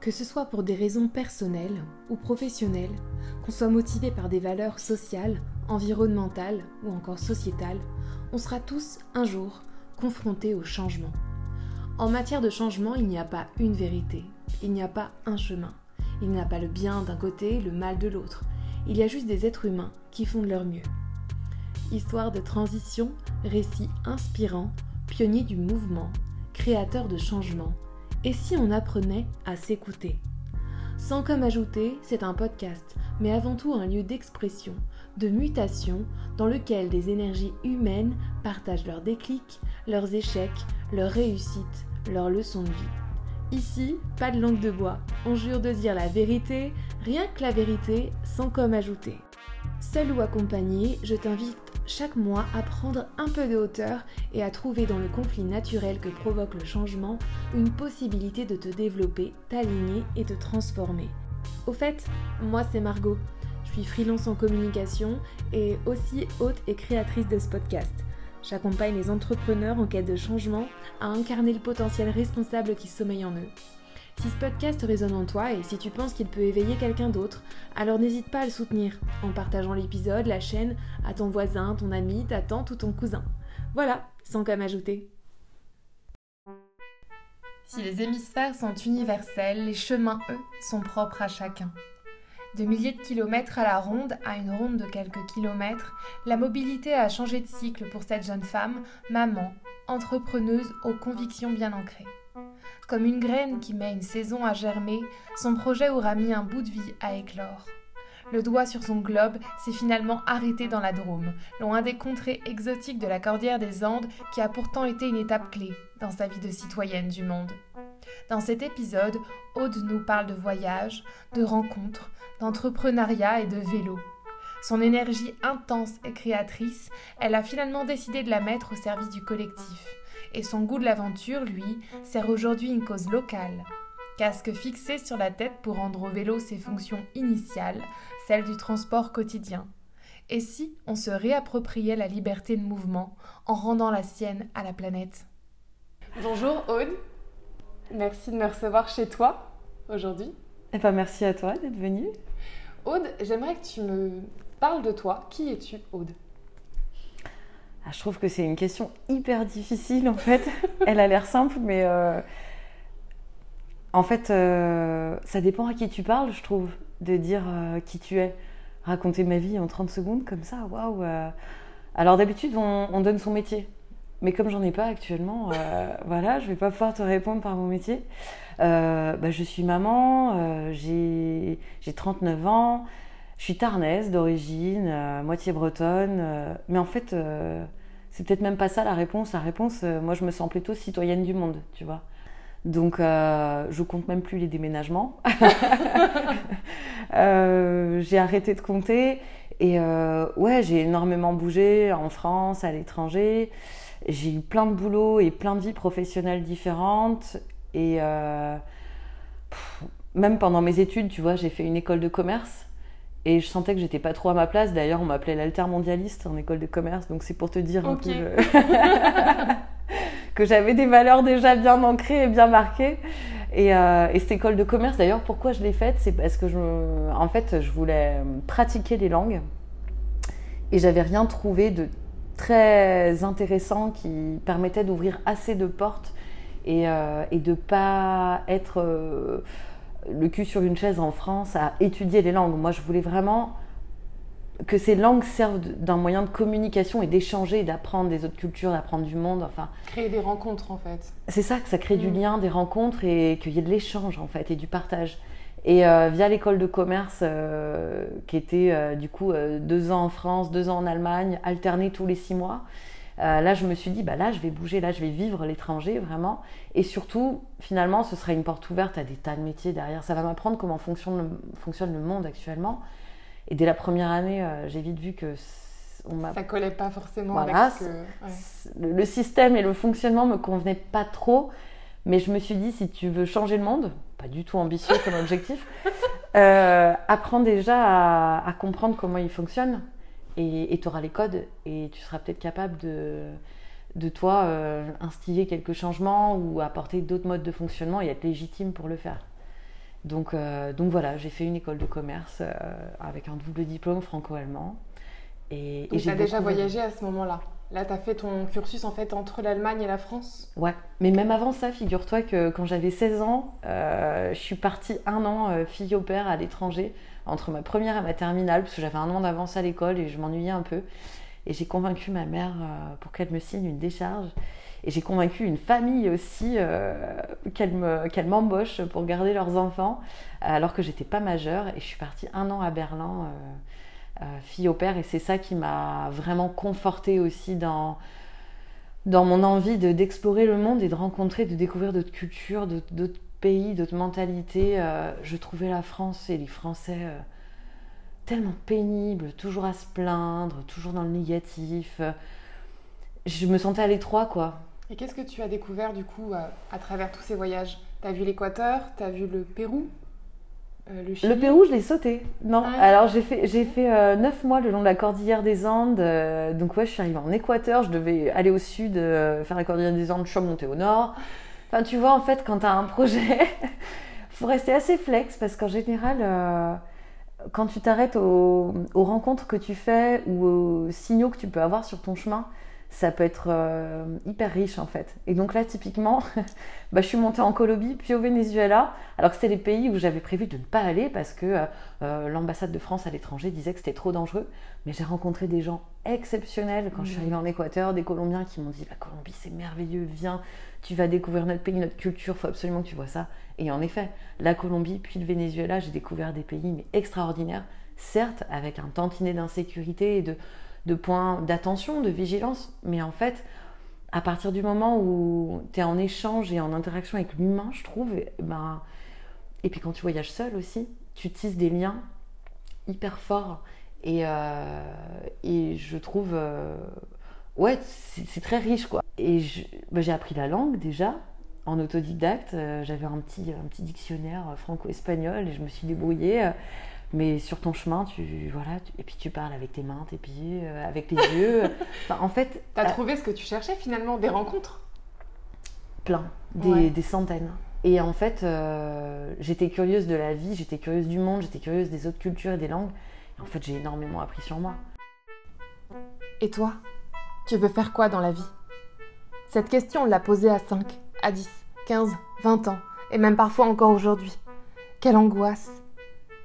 Que ce soit pour des raisons personnelles ou professionnelles, qu'on soit motivé par des valeurs sociales, environnementales ou encore sociétales, on sera tous un jour confrontés au changement. En matière de changement, il n'y a pas une vérité, il n'y a pas un chemin, il n'y a pas le bien d'un côté, le mal de l'autre, il y a juste des êtres humains qui font de leur mieux. Histoire de transition, récit inspirant, pionnier du mouvement, créateur de changement, et si on apprenait à s'écouter? Sans comme ajouter, c'est un podcast, mais avant tout un lieu d'expression, de mutation, dans lequel des énergies humaines partagent leurs déclics, leurs échecs, leurs réussites, leurs leçons de vie. Ici, pas de langue de bois, on jure de dire la vérité, rien que la vérité, sans comme ajouter. Seul ou accompagné, je t'invite chaque mois à prendre un peu de hauteur et à trouver dans le conflit naturel que provoque le changement une possibilité de te développer, t'aligner et te transformer. Au fait, moi c'est Margot. Je suis freelance en communication et aussi hôte et créatrice de ce podcast. J'accompagne les entrepreneurs en quête de changement à incarner le potentiel responsable qui sommeille en eux. Si ce podcast résonne en toi et si tu penses qu'il peut éveiller quelqu'un d'autre, alors n'hésite pas à le soutenir en partageant l'épisode, la chaîne, à ton voisin, ton ami, ta tante ou ton cousin. Voilà, sans qu'à m'ajouter. Si les hémisphères sont universels, les chemins, eux, sont propres à chacun. De milliers de kilomètres à la ronde à une ronde de quelques kilomètres, la mobilité a changé de cycle pour cette jeune femme, maman, entrepreneuse aux convictions bien ancrées. Comme une graine qui met une saison à germer, son projet aura mis un bout de vie à éclore. Le doigt sur son globe s'est finalement arrêté dans la Drôme, loin des contrées exotiques de la Cordillère des Andes qui a pourtant été une étape clé dans sa vie de citoyenne du monde. Dans cet épisode, Aude nous parle de voyage, de rencontres, d'entrepreneuriat et de vélo. Son énergie intense et créatrice, elle a finalement décidé de la mettre au service du collectif et son goût de l'aventure, lui, sert aujourd'hui une cause locale. Casque fixé sur la tête pour rendre au vélo ses fonctions initiales, celles du transport quotidien. Et si on se réappropriait la liberté de mouvement en rendant la sienne à la planète? Bonjour Aude, merci de me recevoir chez toi aujourd'hui. Eh ben, merci à toi d'être venue. Aude, j'aimerais que tu me parles de toi. Qui es-tu Aude? Ah, je trouve que c'est une question hyper difficile en fait. Elle a l'air simple, mais euh, en fait, euh, ça dépend à qui tu parles, je trouve, de dire euh, qui tu es. Raconter ma vie en 30 secondes comme ça, waouh. Alors d'habitude, on, donne son métier. Mais comme j'en ai pas actuellement, voilà, je vais pas pouvoir te répondre par mon métier. Bah, je suis maman, j'ai 39 ans, je suis tarnaise d'origine, moitié bretonne, mais en fait, c'est peut-être même pas ça la réponse. La réponse, euh, moi, je me sens plutôt citoyenne du monde, tu vois. Donc, euh, je compte même plus les déménagements. Euh, j'ai arrêté de compter. Et ouais, j'ai énormément bougé en France, à l'étranger. J'ai eu plein de boulots et plein de vies professionnelles différentes. Et même pendant mes études, tu vois, j'ai fait une école de commerce. Et je sentais que j'étais pas trop à ma place. D'ailleurs, on m'appelait l'altermondialiste en école de commerce. Donc c'est pour te dire un peu que j'avais des valeurs déjà bien ancrées et bien marquées. Euh, et, cette école de commerce, d'ailleurs, pourquoi je l'ai faite? C'est parce que je, en fait, je voulais pratiquer les langues. Et j'avais rien trouvé de très intéressant qui permettait d'ouvrir assez de portes et, euh, et de pas être euh, le cul sur une chaise en France à étudier les langues. Moi, je voulais vraiment que ces langues servent d'un moyen de communication et d'échanger, d'apprendre des autres cultures, d'apprendre du monde. Enfin, créer des rencontres en fait. C'est ça que ça crée du mm. lien, des rencontres et qu'il y ait de l'échange en fait et du partage. Et euh, via l'école de commerce, euh, qui était euh, du coup deux ans en France, deux ans en Allemagne, alternée tous les six mois, euh, là, je me suis dit, bah là, je vais bouger, là, je vais vivre l'étranger vraiment. Et surtout, finalement, ce sera une porte ouverte à des tas de métiers derrière. Ça va m'apprendre comment fonctionne le, fonctionne le monde actuellement. Et dès la première année, euh, j'ai vite vu que on ça collait pas forcément avec ce que... le, système et le fonctionnement me convenaient pas trop. Mais je me suis dit, si tu veux changer le monde, pas du tout ambitieux comme objectif, euh, apprends déjà à, à comprendre comment il fonctionne et tu auras les codes et tu seras peut-être capable de, de toi euh, instiller quelques changements ou apporter d'autres modes de fonctionnement et être légitime pour le faire. Donc, donc voilà, j'ai fait une école de commerce avec un double diplôme franco-allemand. Et, et j'ai déjà voyagé à ce moment-là Là, tu as fait ton cursus en fait entre l'Allemagne et la France? Ouais, mais même avant ça, figure-toi que quand j'avais 16 ans, euh, je suis partie un an euh, fille au père à l'étranger, entre ma première et ma terminale, parce que j'avais un an d'avance à l'école et je m'ennuyais un peu. Et j'ai convaincu ma mère euh, pour qu'elle me signe une décharge. Et j'ai convaincu une famille aussi qu'elle m'embauche pour garder leurs enfants, alors que j'étais pas majeure. Et je suis partie un an à Berlin euh, fille au père et c'est ça qui m'a vraiment confortée aussi dans, dans mon envie d'explorer le monde et de rencontrer, de découvrir d'autres cultures, d'autres pays, d'autres mentalités. Euh, je trouvais la France et les Français euh, tellement pénibles, toujours à se plaindre, toujours dans le négatif. Je me sentais à l'étroit, quoi. Et qu'est-ce que tu as découvert du coup à, travers tous ces voyages? T'as vu l'Équateur, t'as vu le Pérou? Euh, le, Pérou, je l'ai sauté. Non. Ah Alors, j'ai fait, j'ai fait euh, 9 mois le long de la cordillère des Andes. Donc, ouais, je suis arrivée en Équateur. Je devais aller au sud, faire la cordillère des Andes. Je suis remontée au nord. Enfin, tu vois, en fait, quand tu as un projet, faut rester assez flex parce qu'en général, quand tu t'arrêtes aux, aux, rencontres que tu fais ou aux signaux que tu peux avoir sur ton chemin, ça peut être euh, hyper riche en fait. Et donc là, typiquement, bah, je suis montée en Colombie, puis au Venezuela, alors que c'était les pays où j'avais prévu de ne pas aller parce que euh, euh, l'ambassade de France à l'étranger disait que c'était trop dangereux. Mais j'ai rencontré des gens exceptionnels quand je suis mmh. arrivée en Équateur, des Colombiens qui m'ont dit La Colombie, c'est merveilleux, viens, tu vas découvrir notre pays, notre culture, faut absolument que tu vois ça. Et en effet, la Colombie, puis le Venezuela, j'ai découvert des pays mais extraordinaires, certes avec un tantinet d'insécurité et de de points d'attention, de vigilance. Mais en fait, à partir du moment où tu es en échange et en interaction avec l'humain, je trouve, et, ben, et puis quand tu voyages seul aussi, tu tisses des liens hyper forts. Et, euh, et je trouve, euh, ouais, c'est très riche quoi. Et ben, j'ai appris la langue déjà en autodidacte. Euh, j'avais un petit, un petit dictionnaire franco-espagnol et je me suis débrouillée mais sur ton chemin, tu voilà, et puis tu parles avec tes mains, tes pieds, euh, avec les yeux. en fait, t'as as euh, trouvé ce que tu cherchais finalement, des rencontres? Plein, des, centaines. Et en fait, euh, j'étais curieuse de la vie, j'étais curieuse du monde, j'étais curieuse des autres cultures et des langues. Et en fait, j'ai énormément appris sur moi. Et toi, tu veux faire quoi dans la vie? Cette question, on l'a posée à 5, à 10, 15, 20 ans, et même parfois encore aujourd'hui. Quelle angoisse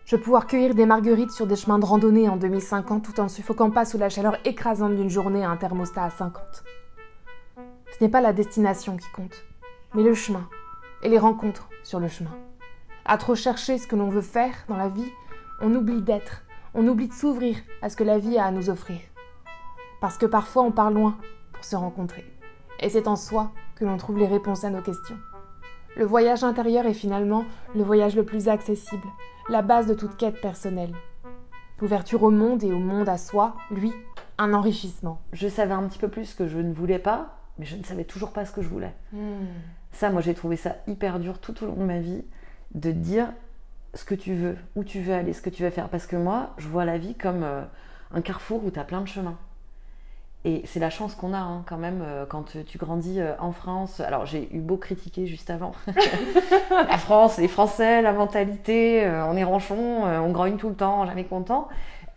je pouvoir cueillir des marguerites sur des chemins de randonnée en 2050 tout en ne suffoquant pas sous la chaleur écrasante d'une journée à un thermostat à 50. Ce n'est pas la destination qui compte, mais le chemin et les rencontres sur le chemin. À trop chercher ce que l'on veut faire dans la vie, on oublie d'être, on oublie de s'ouvrir à ce que la vie a à nous offrir. Parce que parfois on part loin pour se rencontrer, et c'est en soi que l'on trouve les réponses à nos questions. Le voyage intérieur est finalement le voyage le plus accessible, la base de toute quête personnelle. L'ouverture au monde et au monde à soi, lui, un enrichissement. Je savais un petit peu plus ce que je ne voulais pas, mais je ne savais toujours pas ce que je voulais. Hmm. Ça, moi, j'ai trouvé ça hyper dur tout au long de ma vie, de dire ce que tu veux, où tu veux aller, ce que tu veux faire. Parce que moi, je vois la vie comme euh, un carrefour où tu as plein de chemins. Et c'est la chance qu'on a hein, quand même euh, quand tu grandis euh, en France. Alors j'ai eu beau critiquer juste avant la France, les Français, la mentalité, euh, on est ranchon, on grogne tout le temps, jamais content.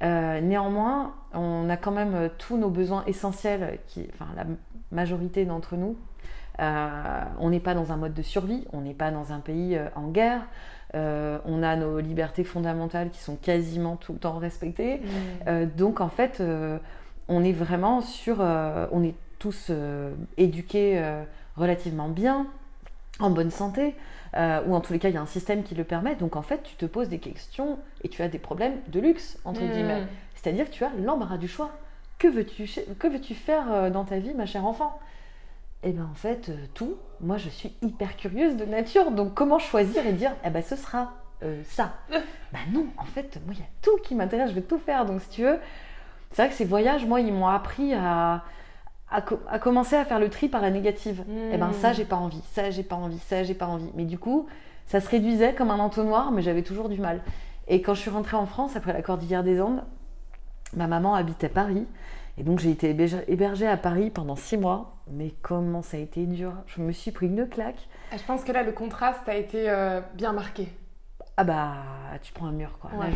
néanmoins, on a quand même tous nos besoins essentiels, qui, enfin la majorité d'entre nous. on n'est pas dans un mode de survie, on n'est pas dans un pays en guerre. on a nos libertés fondamentales qui sont quasiment tout le temps respectées. Mmh. donc en fait on est vraiment sur, euh, on est tous euh, éduqués euh, relativement bien, en bonne santé, ou en tous les cas il y a un système qui le permet. Donc en fait tu te poses des questions et tu as des problèmes de luxe entre mmh. guillemets. C'est-à-dire que tu as l'embarras du choix. Que veux-tu que veux-tu faire dans ta vie, ma chère enfant? Eh bien en fait tout. Moi je suis hyper curieuse de nature, donc comment choisir et dire eh ben ce sera ça? bah non, en fait moi il y a tout qui m'intéresse, je vais tout faire. Donc si tu veux c'est vrai que ces voyages, moi, ils m'ont appris à, à, commencer à faire le tri par la négative. Et eh ben ça, hmm. j'ai pas envie, ça, j'ai pas envie, ça, j'ai pas envie. Mais du coup, ça se réduisait comme un entonnoir, mais j'avais toujours du mal. Et quand je suis rentrée en France, après la Cordillère des Andes, ma maman habitait Paris. Et donc j'ai été hébergée à Paris pendant six mois. Mais comment ça a été dur Je me suis pris une claque. Je pense que là, le contraste a été euh, bien marqué. ah bah, tu prends un mur, quoi. Là,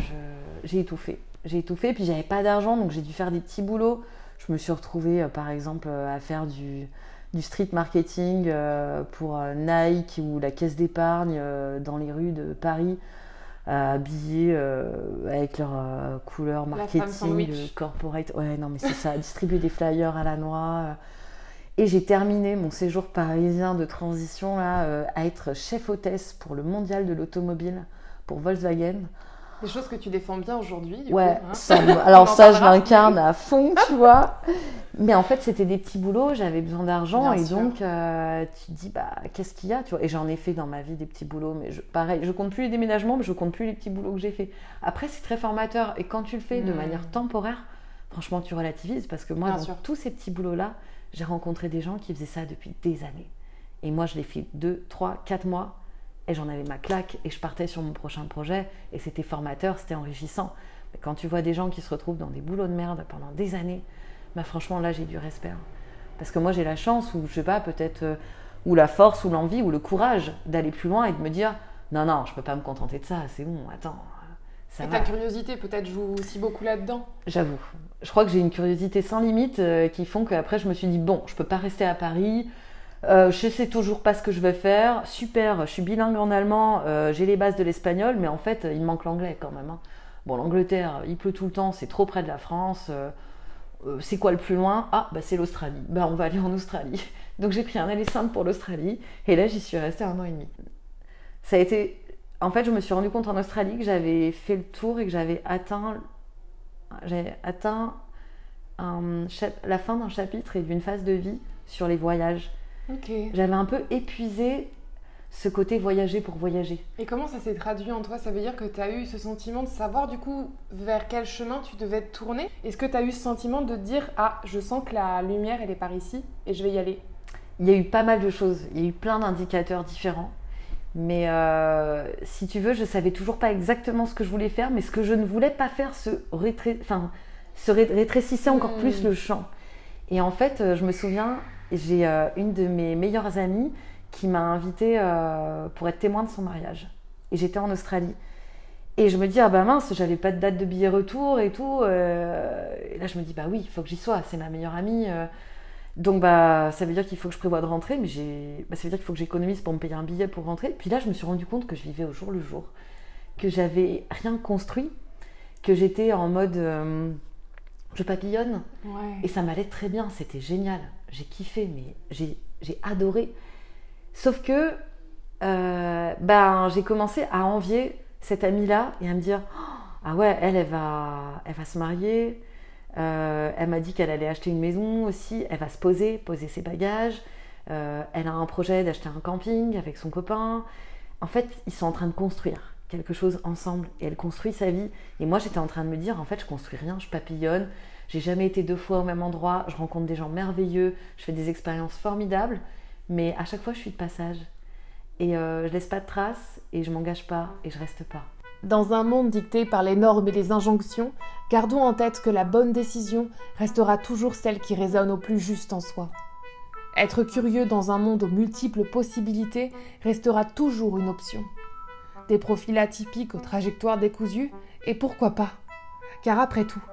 j'ai étouffé. J'ai étouffé, puis j'avais pas d'argent, donc j'ai dû faire des petits boulots. Je me suis retrouvée, par exemple, à faire du, du street marketing pour Nike ou la caisse d'épargne dans les rues de Paris habillés euh, avec leur euh, couleur marketing, euh, corporate. Ouais, non, mais c'est ça, distribuer des flyers à la noix. Et j'ai terminé mon séjour parisien de transition là, à être chef hôtesse pour le mondial de l'automobile pour Volkswagen. Des choses que tu défends bien aujourd'hui. Ouais, hein. alors ça, je l'incarne à fond, tu vois. Mais en fait, c'était des petits boulots, j'avais besoin d'argent et donc euh, tu te dis, bah, qu'est-ce qu'il y a tu vois Et j'en ai fait dans ma vie des petits boulots, mais je, pareil, je compte plus les déménagements, mais je compte plus les petits boulots que j'ai fait. Après, c'est très formateur et quand tu le fais de hmm. manière temporaire, franchement, tu relativises parce que moi, dans tous ces petits boulots-là, j'ai rencontré des gens qui faisaient ça depuis des années. Et moi, je l'ai fait deux, trois, quatre mois et j'en avais ma claque et je partais sur mon prochain projet et c'était formateur, c'était enrichissant. Mais quand tu vois des gens qui se retrouvent dans des boulots de merde pendant des années, bah franchement là j'ai du respect. Hein. Parce que moi j'ai la chance ou je sais pas peut-être euh, ou la force ou l'envie ou le courage d'aller plus loin et de me dire non non je peux pas me contenter de ça, c'est bon, attends. Ça et ta curiosité peut-être joue aussi beaucoup là-dedans? J'avoue. Je crois que j'ai une curiosité sans limite euh, qui font qu'après je me suis dit bon, je peux pas rester à Paris, euh, je sais toujours pas ce que je vais faire. Super, je suis bilingue en allemand, euh, j'ai les bases de l'espagnol, mais en fait, il manque l'anglais quand même. Hein. Bon, l'Angleterre, il pleut tout le temps, c'est trop près de la France. Euh, c'est quoi le plus loin? Ah, bah c'est l'Australie. Bah on va aller en Australie. Donc j'ai pris un aller simple pour l'Australie, et là j'y suis restée un an et demi. Ça a été. En fait, je me suis rendu compte en Australie que j'avais fait le tour et que j'avais atteint. J'ai atteint la fin d'un chapitre et d'une phase de vie sur les voyages. J'avais un peu épuisé ce côté voyager pour voyager. Et comment ça s'est traduit en toi? Ça veut dire que tu as eu ce sentiment de savoir du coup vers quel chemin tu devais te tourner? Est-ce que tu as eu ce sentiment de dire Ah, je sens que la lumière elle est par ici et je vais y aller? Il y a eu pas mal de choses, il y a eu plein d'indicateurs différents. Mais euh, si tu veux, je savais toujours pas exactement ce que je voulais faire, mais ce que je ne voulais pas faire se, enfin, rétrécissait encore hmm. plus le champ. Et en fait, euh, je me souviens, j'ai euh, une de mes meilleures amies qui m'a invitée euh, pour être témoin de son mariage. Et j'étais en Australie. Et je me dis, ah bah mince, j'avais pas de date de billet retour et tout. Euh, et là, je me dis, bah oui, il faut que j'y sois, c'est ma meilleure amie. donc, bah, ça veut dire qu'il faut que je prévoie de rentrer, mais j'ai, bah, ça veut dire qu'il faut que j'économise pour me payer un billet pour rentrer. Puis là, je me suis rendu compte que je vivais au jour le jour, que j'avais rien construit, que j'étais en mode je papillonne. Et ça m'allait très bien, c'était génial. J'ai kiffé, mais j'ai adoré. Sauf que euh, ben, j'ai commencé à envier cette amie-là et à me dire oh, Ah ouais, elle, elle va, elle va se marier. Euh, elle m'a dit qu'elle allait acheter une maison aussi. Elle va se poser, poser ses bagages. Euh, elle a un projet d'acheter un camping avec son copain. En fait, ils sont en train de construire quelque chose ensemble et elle construit sa vie. Et moi, j'étais en train de me dire, en fait, je construis rien, je papillonne, j'ai jamais été deux fois au même endroit, je rencontre des gens merveilleux, je fais des expériences formidables, mais à chaque fois, je suis de passage. Et euh, je laisse pas de traces et je m'engage pas et je reste pas. Dans un monde dicté par les normes et les injonctions, gardons en tête que la bonne décision restera toujours celle qui résonne au plus juste en soi. Être curieux dans un monde aux multiples possibilités restera toujours une option des profils atypiques aux trajectoires décousues, et pourquoi pas? Car après tout,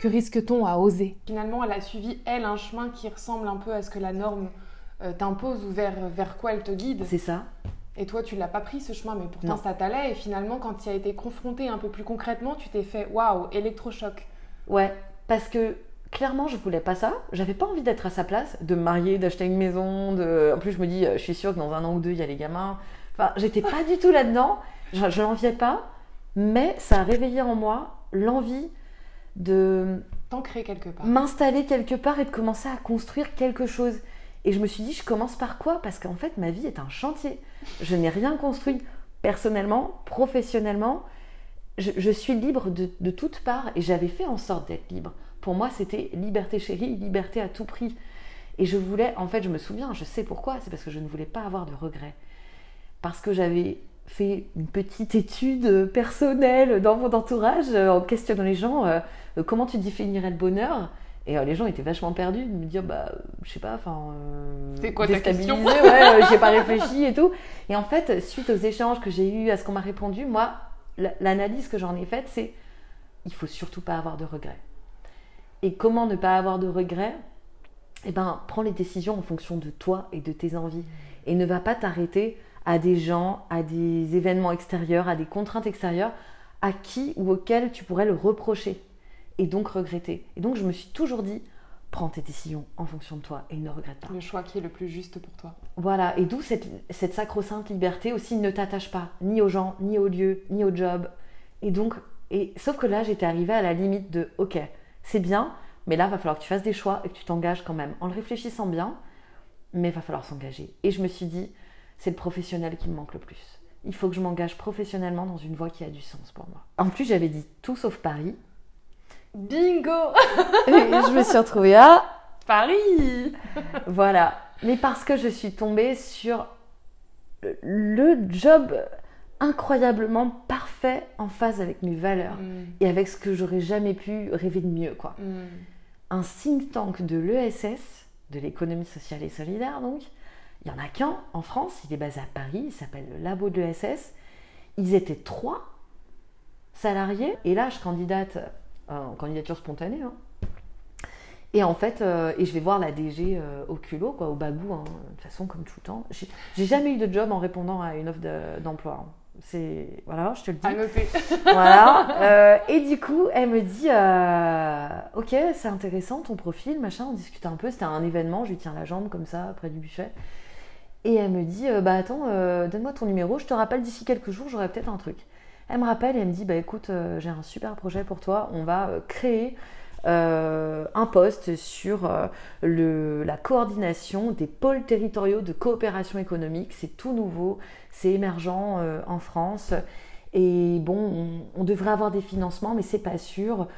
que risque-t-on à oser? Finalement, elle a suivi, elle, un chemin qui ressemble un peu à ce que la norme euh, t'impose ou vers, vers quoi elle te guide. C'est ça. Et toi, tu l'as pas pris ce chemin, mais pourtant ça t'allait. Et finalement, quand tu as été confronté un peu plus concrètement, tu t'es fait waouh, électrochoc. Ouais, parce que clairement, je voulais pas ça. J'avais pas envie d'être à sa place, de me marier, d'acheter une maison. De... En plus, je me dis, euh, je suis sûre que dans un an ou deux, il y a les gamins. Enfin, j'étais pas du tout là-dedans. Je, je l'enviais pas, mais ça a réveillé en moi l'envie de t'ancrer quelque part, m'installer quelque part et de commencer à construire quelque chose. Et je me suis dit, je commence par quoi? Parce qu'en fait, ma vie est un chantier. Je n'ai rien construit personnellement, professionnellement. Je, suis libre de, de toutes parts et j'avais fait en sorte d'être libre. Pour moi, c'était liberté chérie, liberté à tout prix. Et je voulais, en fait, je me souviens, je sais pourquoi, c'est parce que je ne voulais pas avoir de regrets. Parce que j'avais fait une petite étude personnelle dans mon entourage euh, en questionnant les gens euh, euh, comment tu définirais le bonheur? Et les gens étaient vachement perdus de me dire bah je sais pas, enfin. C'est quoi ta question? Ouais, j'ai pas réfléchi et tout. Et en fait, suite aux échanges que j'ai eus, à ce qu'on m'a répondu, moi, l'analyse que j'en ai faite, c'est il faut surtout pas avoir de regrets. Et comment ne pas avoir de regrets? Eh ben, prends les décisions en fonction de toi et de tes envies. Et ne va pas t'arrêter à des gens, à des événements extérieurs, à des contraintes extérieures, à qui ou auxquels tu pourrais le reprocher et donc regretter. Et donc je me suis toujours dit, prends tes décisions en fonction de toi et ne regrette pas. Le choix qui est le plus juste pour toi. Voilà, et d'où cette, cette sacro-sainte liberté aussi, ne t'attache pas ni aux gens, ni aux lieux, ni au job. Et donc, et, sauf que là, j'étais arrivée à la limite de, ok, c'est bien, mais là, il va falloir que tu fasses des choix et que tu t'engages quand même, en le réfléchissant bien, mais il va falloir s'engager. Et je me suis dit, c'est le professionnel qui me manque le plus. Il faut que je m'engage professionnellement dans une voie qui a du sens pour moi. En plus, j'avais dit tout sauf Paris. Bingo Et je me suis retrouvée à Paris Voilà. Mais parce que je suis tombée sur le job incroyablement parfait en phase avec mes valeurs mm. et avec ce que j'aurais jamais pu rêver de mieux quoi. Mm. Un think tank de l'ESS, de l'économie sociale et solidaire donc, il y en a qu'un en France, il est basé à Paris, il s'appelle le Labo de l'ESS. Ils étaient trois salariés et là je candidate en candidature spontanée. Hein. Et en fait, euh, et je vais voir la DG euh, au culot, quoi, au bagou, hein, de toute façon, comme tout le temps. J'ai jamais eu de job en répondant à une offre d'emploi. Hein. C'est voilà, je te le dis. Voilà. et du coup, elle me dit, ok, c'est intéressant ton profil, machin. On discute un peu. C'était un événement. Je lui tiens la jambe comme ça près du buffet. Et elle me dit, bah attends, donne-moi ton numéro. Je te rappelle d'ici quelques jours, j'aurai peut-être un truc. Elle me rappelle et elle me dit, bah écoute, j'ai un super projet pour toi. On va créer euh, un poste sur euh, le, la coordination des pôles territoriaux de coopération économique. C'est tout nouveau, c'est émergent euh, en France. Et bon, on, devrait avoir des financements, mais c'est pas sûr.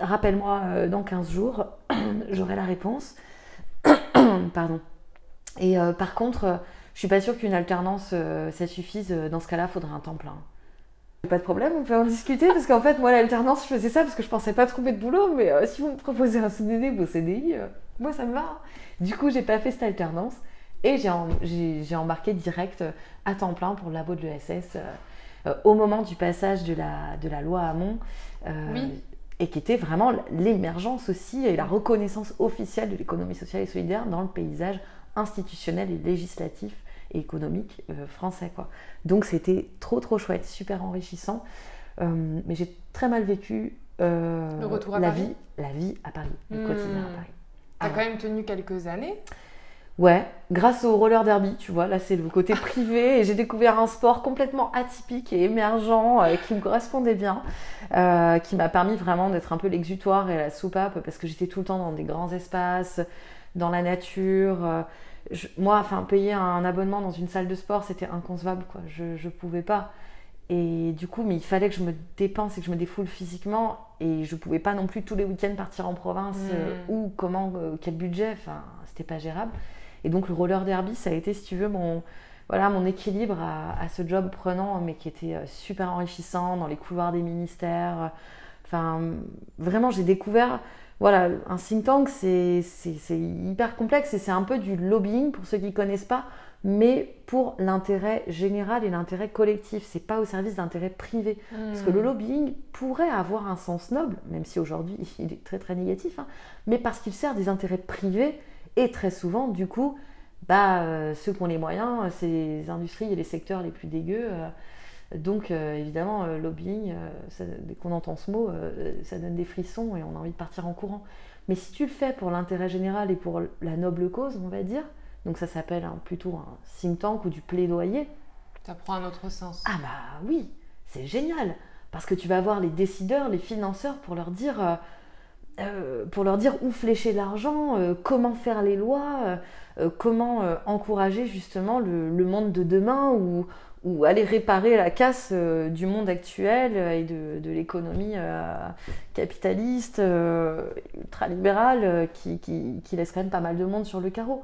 Rappelle-moi dans 15 jours, j'aurai la réponse. Pardon. Et par contre, je suis pas sûre qu'une alternance, ça suffise. Dans ce cas-là, faudrait un temps plein. Pas de problème, on peut en discuter parce qu'en fait, moi, l'alternance, je faisais ça parce que je pensais pas trouver de boulot, mais euh, si vous me proposez un CDD ou un CDI, euh, moi, ça me va. Du coup, j'ai pas fait cette alternance et j'ai embarqué direct euh, à temps plein pour le labo de l'ESS au moment du passage de la, de la loi Hamon. oui. Et qui était vraiment l'émergence aussi et la reconnaissance officielle de l'économie sociale et solidaire dans le paysage institutionnel et législatif économique euh, français. Quoi. Donc c'était trop trop chouette, super enrichissant. Euh, mais j'ai très mal vécu euh, le retour à la Paris. vie, la vie à Paris, le quotidien à hmm. Paris. T'as quand même tenu quelques années. Ouais, grâce au roller derby, tu vois, là c'est le côté privé et j'ai découvert un sport complètement atypique et émergent qui me correspondait bien, qui m'a permis vraiment d'être un peu l'exutoire et la soupape parce que j'étais tout le temps dans des grands espaces, dans la nature, moi, enfin, payer un abonnement dans une salle de sport, c'était inconcevable, quoi. Je ne pouvais pas. Et du coup, mais il fallait que je me dépense et que je me défoule physiquement. Et je pouvais pas non plus tous les week-ends partir en province mm. euh, ou comment, euh, quel budget. Enfin, c'était pas gérable. Et donc, le roller derby, ça a été, si tu veux, mon, voilà, mon équilibre à, à ce job prenant, mais qui était euh, super enrichissant dans les couloirs des ministères. Enfin, vraiment, j'ai découvert voilà, un think tank, c'est hyper complexe et c'est un peu du lobbying pour ceux qui ne connaissent pas, mais pour l'intérêt général et l'intérêt collectif. C'est pas au service d'intérêt privé. Parce que le hmm. lobbying pourrait avoir un sens noble, même si aujourd'hui il est très très négatif, hein, mais parce qu'il sert des intérêts privés et très souvent, du coup, bah, euh, ceux qui ont les moyens, c'est les industries et les secteurs les plus dégueux. Euh, donc euh, évidemment, euh, lobbying, euh, dès qu'on entend ce mot, ça donne des frissons et on a envie de partir en courant. Mais si tu le fais pour l'intérêt général et pour la noble cause, on va dire, donc ça s'appelle plutôt un think tank ou du plaidoyer. Ça prend un autre sens. Ah bah oui, c'est génial. Parce que tu vas voir les décideurs, les financeurs pour leur dire, pour leur dire où flécher l'argent, comment faire les lois, comment encourager justement le, le, monde de demain ou, ou aller réparer la casse euh, du monde actuel et de, l'économie euh, capitaliste, euh, ultralibérale, qui, qui, laisse quand même pas mal de monde sur le carreau.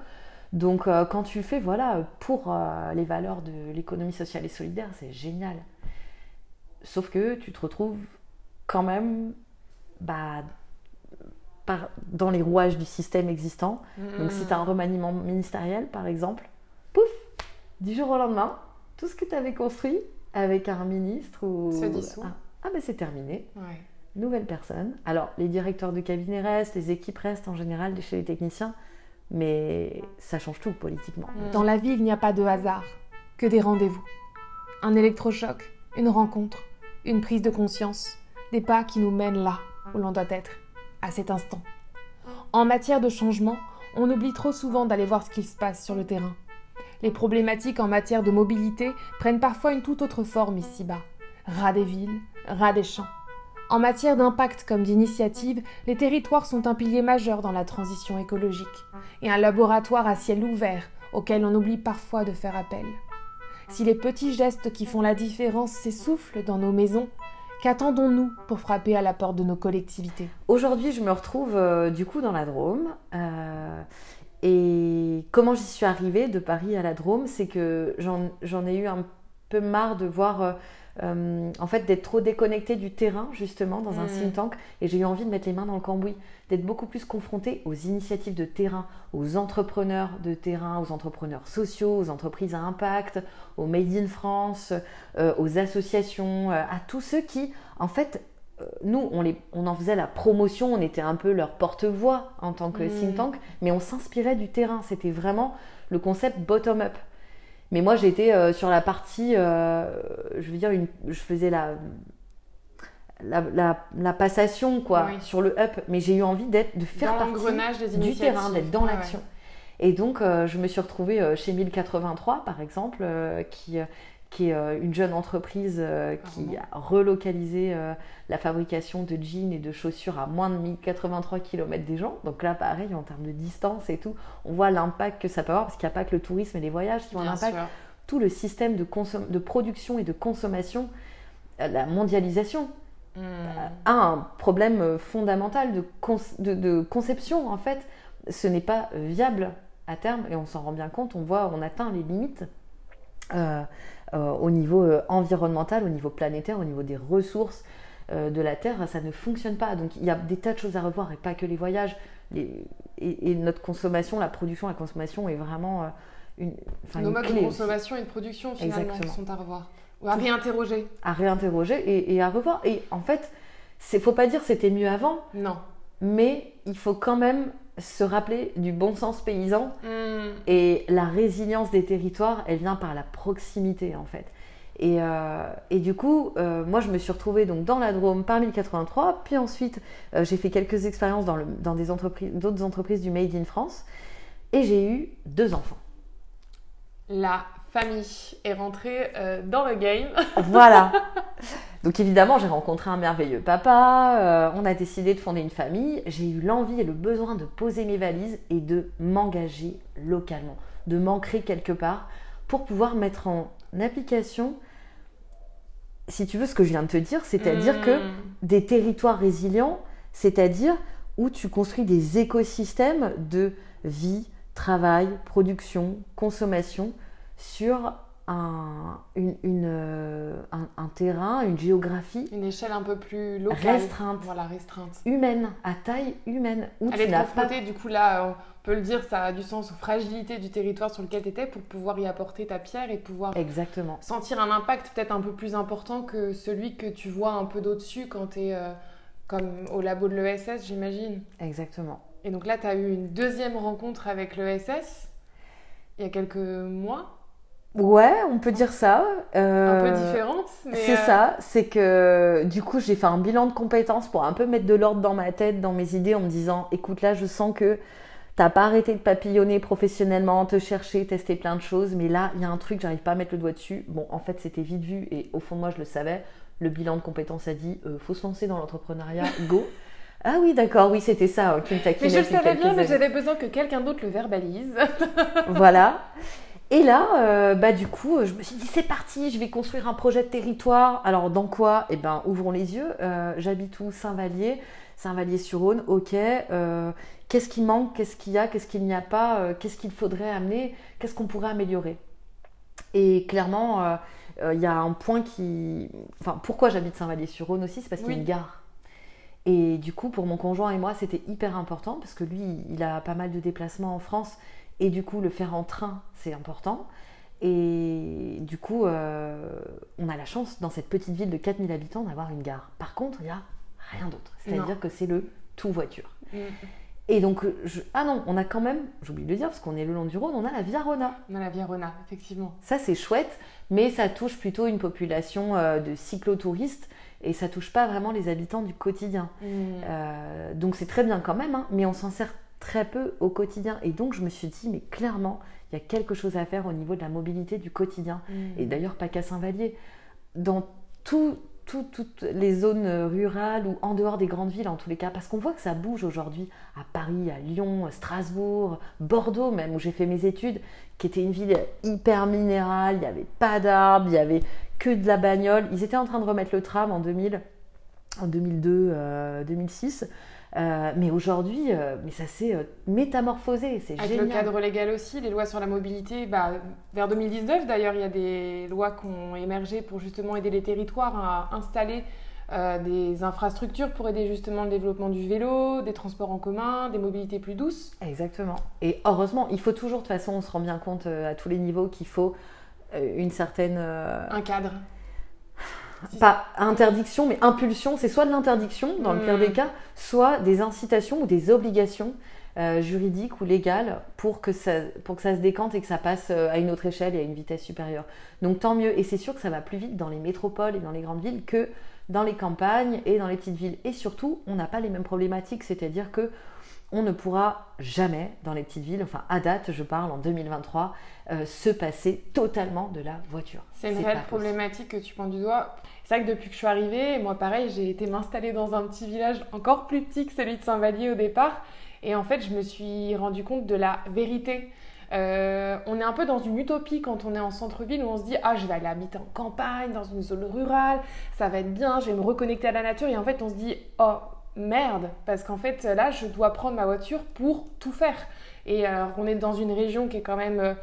Donc quand tu le fais, voilà, pour les valeurs de l'économie sociale et solidaire, c'est génial. Sauf que tu te retrouves quand même bah, par, dans les rouages du système existant. Donc si tu as un remaniement ministériel, par exemple, pouf, du jour au lendemain, tout ce que tu avais construit avec un ministre ou... Se dissout. Ah, ah, ben c'est terminé, Ouais. nouvelle personne. Alors les directeurs de cabinet restent, les équipes restent en général chez les techniciens, mais ça change tout politiquement. Mm. Dans la vie, il n'y a pas de hasard, que des rendez-vous. Un électrochoc, une rencontre, une prise de conscience, des pas qui nous mènent là où l'on doit être, à cet instant. En matière de changement, on oublie trop souvent d'aller voir ce qu'il se passe sur le terrain. Les problématiques en matière de mobilité prennent parfois une toute autre forme ici-bas. Ras des villes, ras des champs. En matière d'impact comme d'initiative, les territoires sont un pilier majeur dans la transition écologique et un laboratoire à ciel ouvert auquel on oublie parfois de faire appel. Si les petits gestes qui font la différence s'essoufflent dans nos maisons, qu'attendons-nous pour frapper à la porte de nos collectivités? Aujourd'hui, je me retrouve euh, du coup dans la Drôme. euh, et comment j'y suis arrivée de Paris à la Drôme, c'est que j'en ai eu un peu marre de voir, euh, euh, en fait, d'être trop déconnectée du terrain, justement, dans un Mm. think tank. Et j'ai eu envie de mettre les mains dans le cambouis, d'être beaucoup plus confrontée aux initiatives de terrain, aux entrepreneurs de terrain, aux entrepreneurs sociaux, aux entreprises à impact, aux Made in France, euh, aux associations, euh, à tous ceux qui, en fait, nous, on, les, on en faisait la promotion, on était un peu leur porte-voix en tant que Mm. think tank, mais on s'inspirait du terrain. C'était vraiment le concept bottom-up. Mais moi, j'étais euh, sur la partie, euh, je veux dire, une, je faisais la, la, la- la passation, quoi, Oui. sur le up. Mais j'ai eu envie d'être, de faire Dans partie des du terrain, d'être dans ouais. l'action. Et donc, euh, je me suis retrouvée euh, chez 1083, par exemple, euh, qui, euh, qui est euh, une jeune entreprise euh, qui a relocalisé euh, la fabrication de jeans et de chaussures à moins de 1083 km des gens. Donc là, pareil, en termes de distance et tout, on voit l'impact que ça peut avoir, parce qu'il n'y a pas que le tourisme et les voyages qui ont un impact. sûr. Tout le système de, consom- de production et de consommation, la mondialisation, Mm. a un problème fondamental de, con- de- de conception en fait. Ce n'est pas viable à terme et on s'en rend bien compte. On voit, on atteint les limites euh, au niveau euh, environnemental, au niveau planétaire, au niveau des ressources euh, de la Terre. Ça ne fonctionne pas. Donc il y a des tas de choses à revoir et pas que les voyages. Les- et, et notre consommation, la production, la consommation est vraiment euh, une, Nos une modes de consommation et de production finalement Exactement. sont à revoir. Ou à réinterroger. à réinterroger et, et à revoir. Et en fait, c'est faut pas dire c'était mieux avant. Non. mais il faut quand même se rappeler du bon sens paysan Mm. et la résilience des territoires, elle vient par la proximité en fait. Et, euh, et du coup, euh, moi je me suis retrouvée donc dans la Drôme par 1083, puis ensuite euh, j'ai fait quelques expériences dans, le- dans des entreprises, d'autres entreprises du Made in France, et j'ai eu deux enfants. La famille est rentrée dans le game. Voilà. Donc évidemment, j'ai rencontré un merveilleux papa, euh, on a décidé de fonder une famille, j'ai eu l'envie et le besoin de poser mes valises et de m'engager localement, de m'ancrer quelque part pour pouvoir mettre en application, si tu veux, ce que je viens de te dire, c'est-à-dire que Mm. des territoires résilients, c'est-à-dire où tu construis des écosystèmes de vie, travail, production, consommation sur un, une- une, euh, un, un terrain, une géographie Une échelle un peu plus locale. Restreinte. Voilà, restreinte. humaine, à taille humaine, où Elle tu est pas... confrontée, du coup, là, on peut le dire, ça a du sens aux fragilités du territoire sur lequel tu étais pour pouvoir y apporter ta pierre et pouvoir Exactement. sentir un impact peut-être un peu plus important que celui que tu vois un peu d'au-dessus quand tu es comme au labo de l'ESS, j'imagine. Exactement. Et donc là, tu as eu une deuxième rencontre avec l'ESS il y a quelques mois, Ouais, on peut dire ça. un euh, peu différente. mais, C'est euh, ça, c'est que du coup j'ai fait un bilan de compétences pour un peu mettre de l'ordre dans ma tête, dans mes idées, en me disant écoute là je sens que t'as pas arrêté de papillonner professionnellement, te chercher, tester plein de choses, mais là il y a un truc, j'arrive pas à mettre le doigt dessus. Bon en fait c'était vite vu et au fond de moi je le savais, le bilan de compétences a dit euh, faut se lancer dans l'entrepreneuriat, go. Ah oui d'accord, oui c'était ça euh, qui me taquinait. Mais je le savais bien, mais j'avais besoin que quelqu'un d'autre le verbalise. voilà. Et là, euh, bah du coup, je me suis dit c'est parti, je vais construire un projet de territoire. Alors dans quoi? Eh ben, ouvrons les yeux. Euh, J'habite où? Saint-Vallier, Saint-Vallier-sur-Aune. Ok. euh, qu'est-ce qui manque? Qu'est-ce qu'il y a? Qu'est-ce qu'il n'y a pas? Qu'est-ce qu'il faudrait amener? Qu'est-ce qu'on pourrait améliorer? Et clairement, il y a un point qui, enfin, pourquoi j'habite Saint-Vallier-sur-Aune aussi, c'est parce qu'il y a une gare. Et du coup, pour mon conjoint et moi, c'était hyper important parce que lui, il a pas mal de déplacements en France et du coup, le faire en train, c'est important. Et du coup, euh, on a la chance dans cette petite ville de 4000 habitants d'avoir une gare. Par contre, il n'y a rien d'autre. C'est-à-dire que c'est le tout voiture. Mm. Et donc, ah non, on a quand même, j'oublie de le dire parce qu'on est le long du Rhône, on a la Via Rona. On a la Via Rona, effectivement. Ça, c'est chouette, mais ça touche plutôt une population euh, de cyclotouristes et ça touche pas vraiment les habitants du quotidien. Mm. Euh, donc, c'est très bien quand même, hein, mais on s'en sert très peu au quotidien. Et donc, je me suis dit, mais clairement, il y a quelque chose à faire au niveau de la mobilité du quotidien. Mm. Et d'ailleurs, pas qu'à Saint-Vallier. Dans tout, toutes les zones rurales ou en dehors des grandes villes en tous les cas, parce qu'on voit que ça bouge aujourd'hui à Paris, à Lyon, à Strasbourg, Bordeaux même, où j'ai fait mes études, qui était une ville hyper minérale, il n'y avait pas d'arbres, il n'y avait que de la bagnole. Ils étaient en train de remettre le tram en 2000, en 2002, 2006. Euh, mais aujourd'hui, euh, mais ça s'est euh, métamorphosé, c'est génial. Avec le cadre légal aussi, les lois sur la mobilité, bah, vers 2019 d'ailleurs, il y a des lois qui ont émergé pour justement aider les territoires à installer des infrastructures pour aider justement le développement du vélo, des transports en commun, des mobilités plus douces. Exactement. Et heureusement, il faut toujours, de toute façon, on se rend bien compte à tous les niveaux qu'il faut une certaine... Un cadre pas interdiction, mais impulsion. C'est soit de l'interdiction, dans le pire des hmm. cas, soit des incitations ou des obligations euh, juridiques ou légales pour que, ça, pour que ça se décante et que ça passe euh, à une autre échelle et à une vitesse supérieure. Donc tant mieux. Et c'est sûr que ça va plus vite dans les métropoles et dans les grandes villes que dans les campagnes et dans les petites villes. Et surtout, on n'a pas les mêmes problématiques, c'est-à-dire que on ne pourra jamais, dans les petites villes, enfin à date, je parle en 2023, euh, se passer totalement de la voiture. C'est une réelle problématique que tu prends du doigt. C'est vrai que depuis que je suis arrivée, moi pareil, j'ai été m'installer dans un petit village encore plus petit que celui de Saint-Vallier au départ. Et en fait, je me suis rendu compte de la vérité. Euh, on est un peu dans une utopie quand on est en centre-ville où on se dit ah je vais aller habiter en campagne dans une zone rurale ça va être bien je vais me reconnecter à la nature et en fait on se dit oh merde, parce qu'en fait là je dois prendre ma voiture pour tout faire. Et alors on est dans une région qui est quand même euh,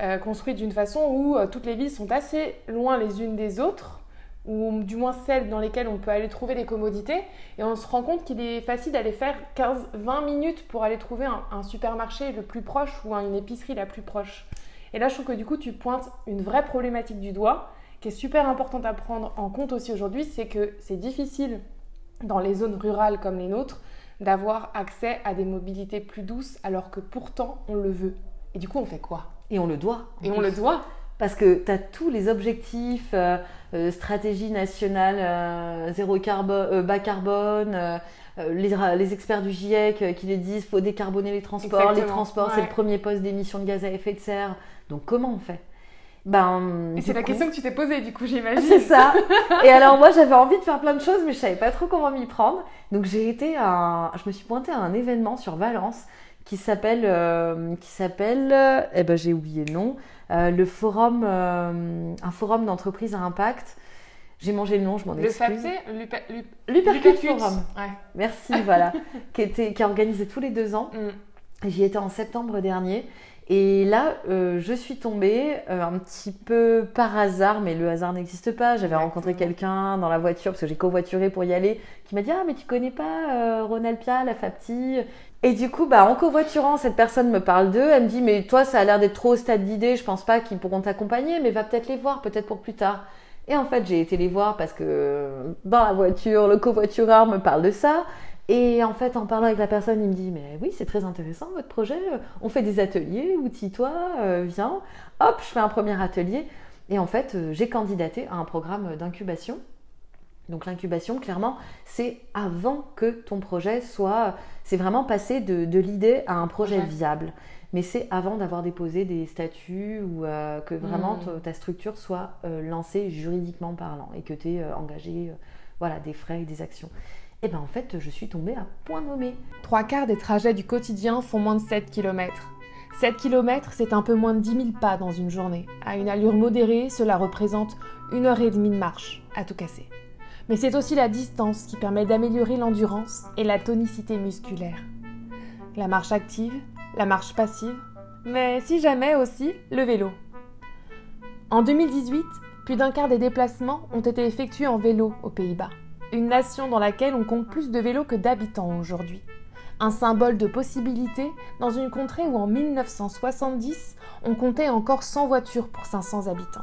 euh, construite d'une façon où euh, toutes les villes sont assez loin les unes des autres, ou du moins celles dans lesquelles on peut aller trouver des commodités, et on se rend compte qu'il est facile d'aller faire 15-20 minutes pour aller trouver un, supermarché le plus proche ou une épicerie la plus proche. Et là je trouve que du coup tu pointes une vraie problématique du doigt, qui est super importante à prendre en compte aussi aujourd'hui, c'est que c'est difficile dans les zones rurales comme les nôtres, d'avoir accès à des mobilités plus douces alors que pourtant on le veut. Et du coup, on fait quoi? Et on le doit. Et on le doit. Parce que tu as tous les objectifs, euh, euh, stratégie nationale, euh, zéro carbone, bas carbone, les, experts du GIEC qui les disent faut décarboner les transports. Les transports, c'est le premier poste d'émissions de gaz à effet de serre. Donc comment on fait? Ben, c'est la question que tu t'es posée, du coup, j'imagine. C'est ça. Et alors, moi, j'avais envie de faire plein de choses, mais je savais pas trop comment m'y prendre. Donc, j'ai été à je me suis pointée à un événement sur Valence qui s'appelle, euh, qui s'appelle, eh ben, j'ai oublié le nom, euh, le forum, euh, un forum d'entreprise à impact. J'ai mangé le nom, je m'en excuse. Le FAPC, Forum. Ouais. Merci, voilà. qui, était, qui est organisé tous les deux ans. Mm. J'y étais en septembre dernier. Et là, euh, je suis tombée euh, un petit peu par hasard, mais le hasard n'existe pas. J'avais rencontré quelqu'un dans la voiture, parce que j'ai covoituré pour y aller, qui m'a dit Ah, mais tu connais pas euh, Ronald Pia, la FAPTI Et du coup, bah, en covoiturant, cette personne me parle d'eux. Elle me dit Mais toi, ça a l'air d'être trop au stade d'idée, je pense pas qu'ils pourront t'accompagner, mais va peut-être les voir, peut-être pour plus tard. Et en fait, j'ai été les voir parce que dans la voiture, le covoitureur me parle de ça. Et en fait, en parlant avec la personne, il me dit Mais oui, c'est très intéressant votre projet. On fait des ateliers, outille-toi, euh, viens. Hop, je fais un premier atelier. Et en fait, euh, j'ai candidaté à un programme d'incubation. Donc l'incubation, clairement, c'est avant que ton projet soit... C'est vraiment passer de, l'idée à un projet viable. Mais c'est avant d'avoir déposé des statuts ou euh, que vraiment hmm. ta structure soit lancée juridiquement parlant et que tu es engagé voilà, des frais et des actions et eh ben en fait, je suis tombée à point nommé. Trois quarts des trajets du quotidien font moins de 7 km. 7 km, c'est un peu moins de 10 000 pas dans une journée. À une allure modérée, cela représente une heure et demie de marche, à tout casser. Mais c'est aussi la distance qui permet d'améliorer l'endurance et la tonicité musculaire. La marche active, la marche passive, mais si jamais aussi le vélo. En 2018, plus d'un quart des déplacements ont été effectués en vélo aux Pays-Bas. Une nation dans laquelle on compte plus de vélos que d'habitants aujourd'hui. Un symbole de possibilité dans une contrée où en 1970, on comptait encore 100 voitures pour 500 habitants.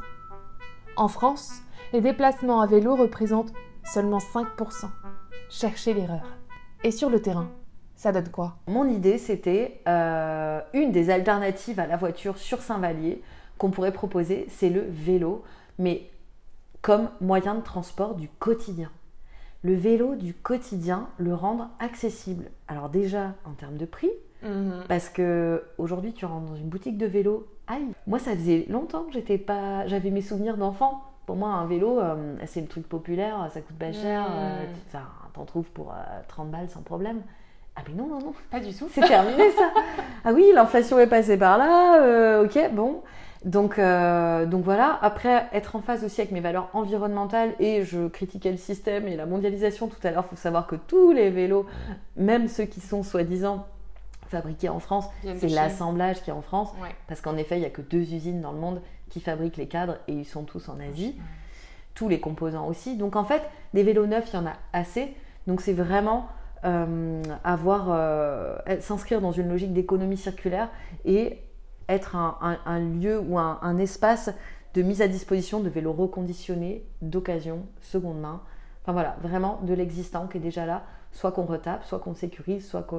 En France, les déplacements à vélo représentent seulement 5%. Cherchez l'erreur. Et sur le terrain, ça donne quoi? Mon idée, c'était euh, une des alternatives à la voiture sur Saint-Vallier qu'on pourrait proposer, c'est le vélo, mais comme moyen de transport du quotidien. Le vélo du quotidien, le rendre accessible. Alors déjà en termes de prix, Mhm. parce que aujourd'hui tu rentres dans une boutique de vélo, aïe. Moi ça faisait longtemps que j'étais pas, j'avais mes souvenirs d'enfant. Pour moi un vélo, euh, c'est le truc populaire, ça coûte pas cher, euh, tu- t'en trouves pour euh, 30 balles sans problème. Ah mais non non non. Pas du tout. C'est terminé ça. Ah oui, l'inflation est passée par là. euh, ok, bon. Donc, euh, donc voilà. Après, être en phase aussi avec mes valeurs environnementales et je critiquais le système et la mondialisation tout à l'heure. Il faut savoir que tous les vélos, même ceux qui sont soi-disant fabriqués en France, c'est l'assemblage qui est en France. Ouais. Parce qu'en effet, il n'y a que deux usines dans le monde qui fabriquent les cadres et ils sont tous en Asie. Tous les composants aussi. Donc en fait, des vélos neufs, il y en a assez. Donc c'est vraiment euh, avoir euh, s'inscrire dans une logique d'économie circulaire et être un, un- un lieu ou un, un espace de mise à disposition de vélos reconditionnés, d'occasion, seconde main. Enfin voilà, vraiment de l'existant qui est déjà là, soit qu'on retape, soit qu'on sécurise, soit que,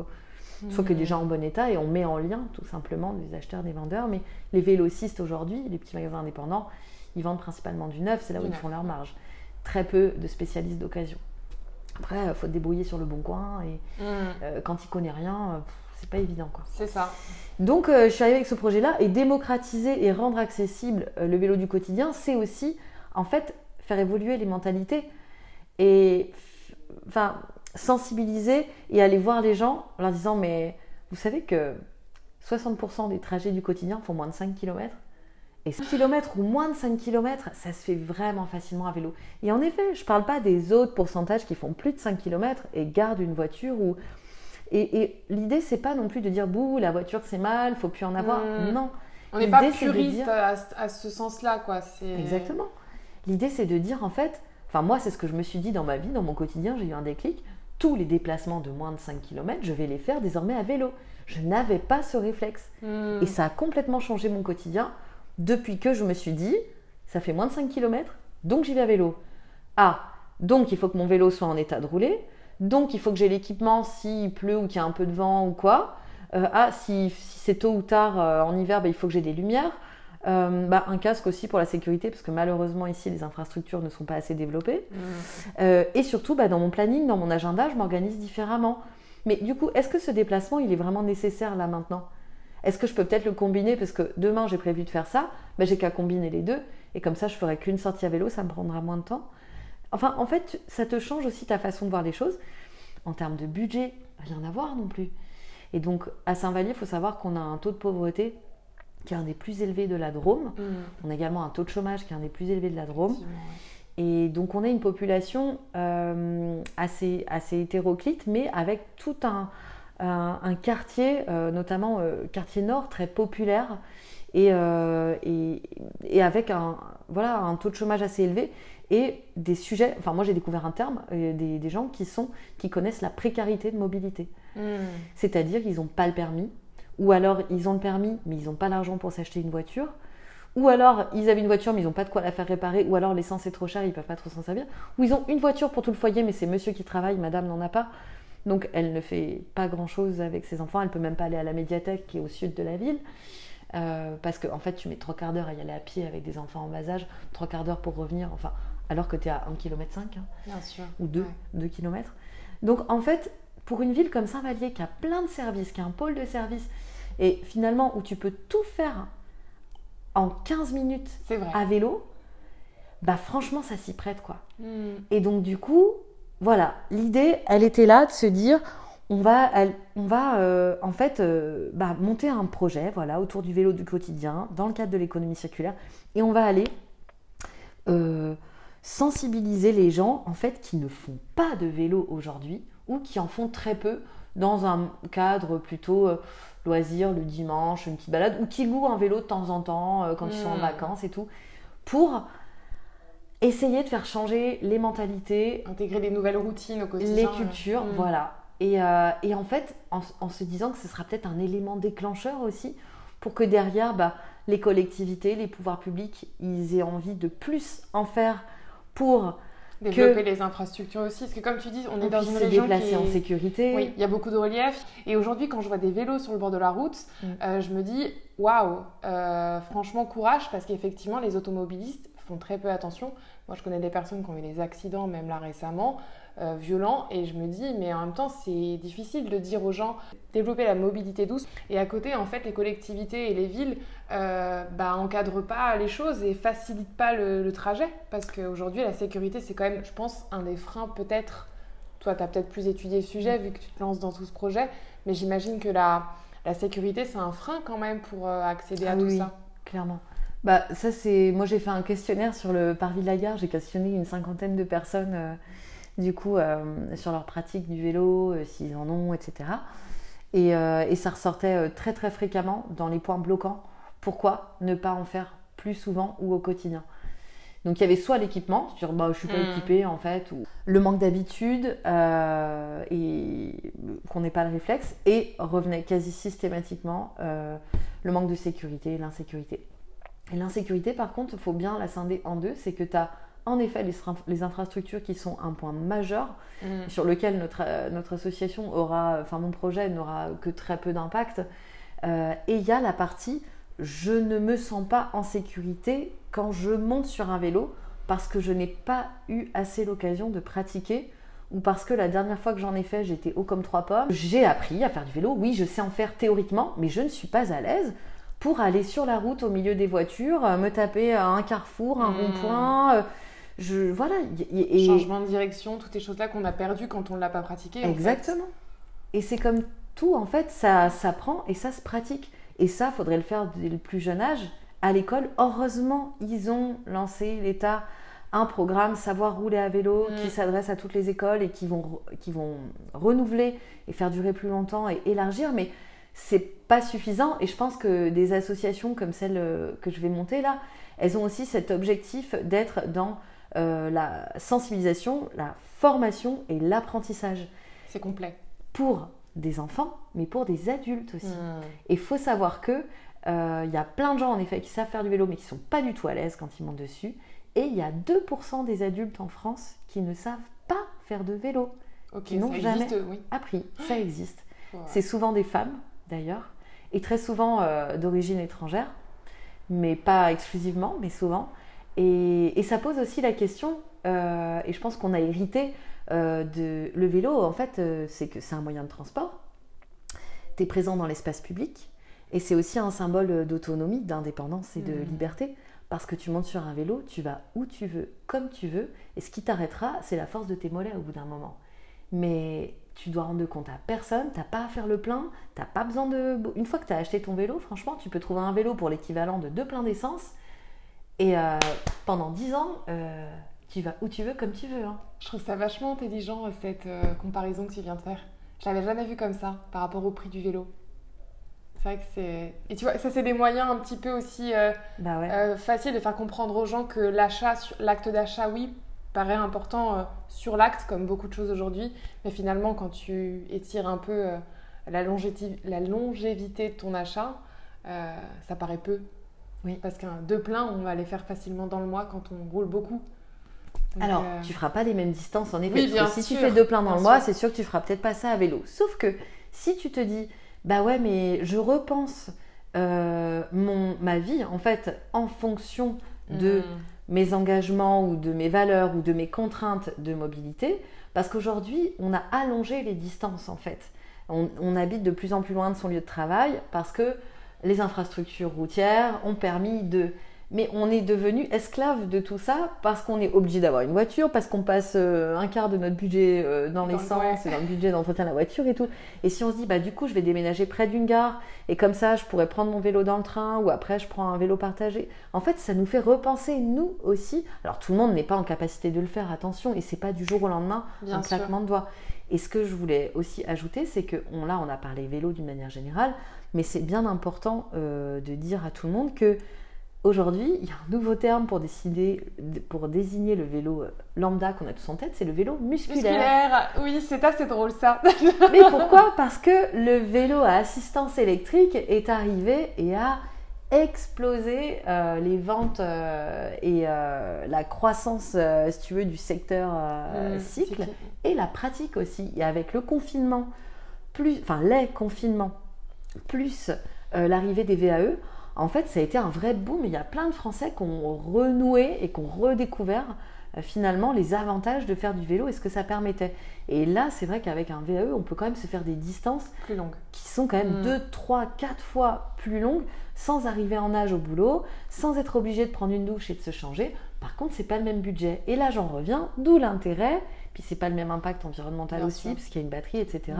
soit que déjà en bon état et on met en lien tout simplement des acheteurs, des vendeurs. Mais les vélocistes aujourd'hui, les petits magasins indépendants, ils vendent principalement du neuf, c'est là où ils font leur marge. Très peu de spécialistes d'occasion. Après, il faut te débrouiller sur le bon coin et Mhm. euh, quand il connaît rien, euh, pff, c'est pas évident quoi. C'est ça. Donc euh, je suis arrivée avec ce projet-là et démocratiser et rendre accessible euh, le vélo du quotidien, c'est aussi en fait faire évoluer les mentalités et enfin sensibiliser et aller voir les gens en leur disant mais vous savez que 60% des trajets du quotidien font moins de 5 km et 5 km ou moins de 5 km, ça se fait vraiment facilement à vélo. Et en effet, je ne parle pas des autres pourcentages qui font plus de 5 km et gardent une voiture ou et, et l'idée, c'est pas non plus de dire bouh, la voiture c'est mal, faut plus en avoir. Mm. Non, On n'est pas puriste dire- à, à ce sens-là, quoi. Exactement. L'idée, c'est de dire en fait, enfin, moi, c'est ce que je me suis dit dans ma vie, dans mon quotidien, j'ai eu un déclic. Tous les déplacements de moins de 5 km, je vais les faire désormais à vélo. Je n'avais pas ce réflexe. Mhm. Et ça a complètement changé mon quotidien depuis que je me suis dit, ça fait moins de 5 km, donc j'y vais à vélo. Ah, donc il faut que mon vélo soit en état de rouler, donc il faut que j'ai l'équipement s'il pleut ou qu'il y a un peu de vent ou quoi. Euh, ah, si, si c'est tôt ou tard euh, en hiver, bah, il faut que j'ai des lumières. Euh, bah, un casque aussi pour la sécurité, parce que malheureusement ici les infrastructures ne sont pas assez développées. Euh, et surtout, bah, dans mon planning, dans mon agenda, je m'organise différemment. Mais du coup, est-ce que ce déplacement, il est vraiment nécessaire là maintenant? Est-ce que je peux peut-être le combiner? Parce que demain, j'ai prévu de faire ça, bah, j'ai qu'à combiner les deux. Et comme ça, je ferai qu'une sortie à vélo, ça me prendra moins de temps. Enfin, en fait, ça te change aussi ta façon de voir les choses. En termes de budget, rien à voir non plus. Et donc, à Saint-Vallier, il faut savoir qu'on a un taux de pauvreté qui est un des plus élevés de la Drôme. Mhm. On a également un taux de chômage qui est un des plus élevés de la Drôme. Et donc on a une population euh, assez, assez hétéroclite, mais avec tout un, un, un quartier, euh, notamment euh, quartier nord, très populaire, et, et, et avec un, voilà, un taux de chômage assez élevé, et des sujets, enfin moi j'ai découvert un terme, euh, des, des gens qui, sont, qui connaissent la précarité de mobilité. Mhm. C'est-à-dire qu'ils n'ont pas le permis, ou alors ils ont le permis, mais ils n'ont pas l'argent pour s'acheter une voiture, ou alors ils avaient une voiture, mais ils n'ont pas de quoi la faire réparer, ou alors l'essence est trop chère, ils ne peuvent pas trop s'en servir, ou ils ont une voiture pour tout le foyer, mais c'est monsieur qui travaille, madame n'en a pas, donc elle ne fait pas grand-chose avec ses enfants, elle peut même pas aller à la médiathèque qui est au sud de la ville. euh, parce qu'en en fait, tu mets trois quarts d'heure à y aller à pied avec des enfants en bas âge, trois quarts d'heure pour revenir, enfin, alors que tu es à 1,5 km. Hein Bien sûr. ou 2, Ouais. 2 km. Donc en fait, pour une ville comme Saint-Vallier qui a plein de services, qui a un pôle de services, et finalement où tu peux tout faire en 15 minutes à vélo, bah franchement ça s'y prête quoi. Mhm. Et donc du coup, voilà, l'idée, elle était là de se dire, on va, elle- on va euh, en fait euh, bah, monter un projet, voilà, autour du vélo du quotidien, dans le cadre de l'économie circulaire, et on va aller euh, sensibiliser les gens en fait qui ne font pas de vélo aujourd'hui ou qui en font très peu dans un cadre plutôt euh, loisir le dimanche, une petite balade, ou qui louent un vélo de temps en temps euh, quand ils sont en Mm. vacances et tout, pour essayer de faire changer les mentalités, Intégrer des nouvelles routines au quotidien. les cultures, Mm. voilà. Et, euh, et en fait, en, en se disant que ce sera peut-être un élément déclencheur aussi, pour que derrière, bah, les collectivités, les pouvoirs publics, ils aient envie de plus en faire pour Développer les infrastructures aussi. Parce que comme tu dis, on est dans une se région déplacer qui est... en sécurité. Oui, il y a beaucoup de relief. Et aujourd'hui, quand je vois des vélos sur le bord de la route, Mm. euh, je me dis, waouh, euh, franchement, courage, parce qu'effectivement, les automobilistes font très peu attention. Moi, je connais des personnes qui ont eu des accidents, même là récemment, euh, violents, et je me dis, mais en même temps, c'est difficile de dire aux gens, développer la mobilité douce. Et à côté, en fait, les collectivités et les villes euh, bah, encadrent pas les choses et facilitent pas le, le trajet. Parce qu'aujourd'hui, la sécurité, c'est quand même, je pense, un des freins peut-être toi, tu as peut-être plus étudié le sujet vu que tu te lances dans tout ce projet, mais j'imagine que la, la sécurité, c'est un frein quand même pour euh, accéder à Ah tout oui, ça. Clairement. Bah, ça, c'est. Moi, j'ai fait un questionnaire sur le parvis de la gare. J'ai questionné une cinquantaine de personnes, euh, du coup, euh, sur leur pratique du vélo, euh, s'ils en ont, etc. Et, euh, et ça ressortait très, très fréquemment dans les points bloquants. Pourquoi ne pas en faire plus souvent ou au quotidien? Donc il y avait soit l'équipement, bah, je suis pas Mm. équipée en fait, ou le manque d'habitude euh, et qu'on n'ait pas le réflexe, et revenait quasi systématiquement euh, le manque de sécurité l'insécurité. Et l'insécurité par contre, il faut bien la scinder en deux, c'est que tu as en effet les, infrastructures qui sont un point majeur Mm. sur lequel notre, euh, notre association aura, enfin mon projet n'aura que très peu d'impact. Euh, et il y a la partie je ne me sens pas en sécurité quand je monte sur un vélo parce que je n'ai pas eu assez l'occasion de pratiquer ou parce que la dernière fois que j'en ai fait, j'étais haut comme trois pommes. J'ai appris à faire du vélo, oui, je sais en faire théoriquement, mais je ne suis pas à l'aise pour aller sur la route au milieu des voitures, euh, me taper à un carrefour, un Mm. rond-point. Je, voilà. et- Changement de direction, toutes ces choses-là qu'on a perdues quand on ne l'a pas pratiqué. en fait. Exactement. Et c'est comme tout, en fait, ça s'apprend et ça se pratique. Et ça, faudrait le faire dès le plus jeune âge. À l'école, heureusement, ils ont lancé, l'État, un programme Savoir rouler à vélo Mm. qui s'adresse à toutes les écoles et qui vont, qui vont renouveler et faire durer plus longtemps et élargir. Mais c'est pas suffisant. Et je pense que des associations comme celle euh, que je vais monter là, elles ont aussi cet objectif d'être dans euh, la sensibilisation, la formation et l'apprentissage C'est complet. pour des enfants, mais pour des adultes aussi. Mm. Et il faut savoir que euh, il y a plein de gens en effet qui savent faire du vélo, mais qui sont pas du tout à l'aise quand ils montent dessus. Et il y a 2% des adultes en France qui ne savent pas faire de vélo. Qui n'ont jamais- existe, oui. Appris, ça existe. Ouais. C'est souvent des femmes d'ailleurs, et très souvent euh, d'origine étrangère, mais pas exclusivement, mais souvent. Et, et ça pose aussi la question, euh, et je pense qu'on a hérité euh, de le vélo. En fait, euh, c'est que c'est un moyen de transport. Tu es présent dans l'espace public, et c'est aussi un symbole d'autonomie, d'indépendance et de Mhm. liberté. Parce que tu montes sur un vélo, tu vas où tu veux, comme tu veux, et ce qui t'arrêtera, c'est la force de tes mollets au bout d'un moment. Mais tu dois rendre compte à personne, t'as pas à faire le plein, t'as pas besoin de. Une fois que tu as acheté ton vélo, franchement, tu peux trouver un vélo pour l'équivalent de deux pleins d'essence, et euh, pendant 10 ans, euh, tu vas où tu veux, comme tu veux. hein. Je trouve ça vachement intelligent, cette euh, comparaison que tu viens de faire. Je l'avais jamais vu comme ça, par rapport au prix du vélo. C'est vrai que c'est... Et tu vois, ça c'est des moyens un petit peu aussi Bah ouais. faciles de faire comprendre aux gens que l'achat, l'acte d'achat, oui, paraît important sur l'acte, comme beaucoup de choses aujourd'hui. Mais finalement, quand tu étires un peu la, longévité de ton achat, ça paraît peu. Oui. Parce qu'un deux pleins, on va les faire facilement dans le mois quand on roule beaucoup. Donc, Alors, euh, tu feras pas les mêmes distances en effet. Oui, parce bien que si sûr, tu fais deux pleins dans le mois, c'est sûr que tu feras peut-être pas ça à vélo. Sauf que si tu te dis, bah ouais, mais je repense euh, mon, ma vie en fait en fonction de mm. mes engagements ou de mes valeurs ou de mes contraintes de mobilité, parce qu'aujourd'hui, on a allongé les distances en fait. On, on habite de plus en plus loin de son lieu de travail parce que les infrastructures routières ont permis de... Mais on est devenu esclave de tout ça parce qu'on est obligé d'avoir une voiture, parce qu'on passe euh, un quart de notre budget euh, dans Dans le- l'essence dans le budget d'entretien de la voiture et tout. Et si on se dit, bah du coup, je vais déménager près d'une gare et comme ça, je pourrais prendre mon vélo dans le train ou après, je prends un vélo partagé. En fait, ça nous fait repenser, nous aussi. Alors, tout le monde n'est pas en capacité de le faire, attention, et c'est pas du jour au lendemain Bien un claquement de doigts. Et ce que je voulais aussi ajouter, c'est que on, là, on a parlé vélo d'une manière générale, mais c'est bien important euh, de dire à tout le monde que Aujourd'hui, il y a un nouveau terme pour, décider, pour désigner le vélo euh, lambda qu'on a tous en tête, c'est le vélo musculaire. Musculaire, oui, c'est assez drôle ça. Mais pourquoi? Parce que le vélo à assistance électrique est arrivé et a explosé euh, les ventes euh, et la croissance, si tu veux, du secteur mmh, cycle et la pratique aussi. Et avec le confinement, plus, enfin les confinements, plus l'arrivée des VAE, en fait, ça a été un vrai boom. Il y a plein de Français qui ont renoué et qui ont redécouvert euh, finalement les avantages de faire du vélo et ce que ça permettait. Et là, c'est vrai qu'avec un VAE, on peut quand même se faire des distances plus longues qui sont quand même 2, 3, 4 fois plus longues sans arriver en âge au boulot, sans être obligé de prendre une douche et de se changer. Par contre, c'est pas le même budget. Et là, j'en reviens, d'où l'intérêt. Puis c'est pas le même impact environnemental aussi, parce qu'il y a une batterie, etc.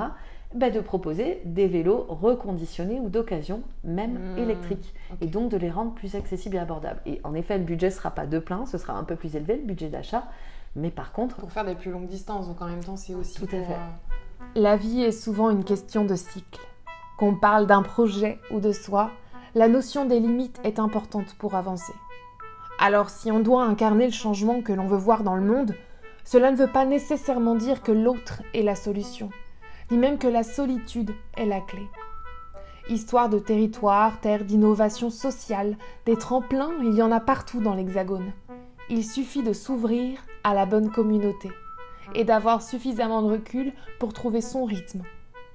Bah, de proposer des vélos reconditionnés ou d'occasion, même mmh, électriques, et donc de les rendre plus accessibles et abordables. Et en effet, le budget ne sera pas de plein, ce sera un peu plus élevé, le budget d'achat, mais par contre... Pour faire des plus longues distances, donc en même temps, c'est aussi... Tout à fait. Euh, La vie est souvent une question de cycle. Qu'on parle d'un projet ou de soi, la notion des limites est importante pour avancer. Alors si on doit incarner le changement que l'on veut voir dans le monde, cela ne veut pas nécessairement dire que l'autre est la solution ni même que la solitude est la clé. Histoire de territoire, terre d'innovation sociale, des tremplins, il y en a partout dans l'Hexagone. Il suffit de s'ouvrir à la bonne communauté et d'avoir suffisamment de recul pour trouver son rythme.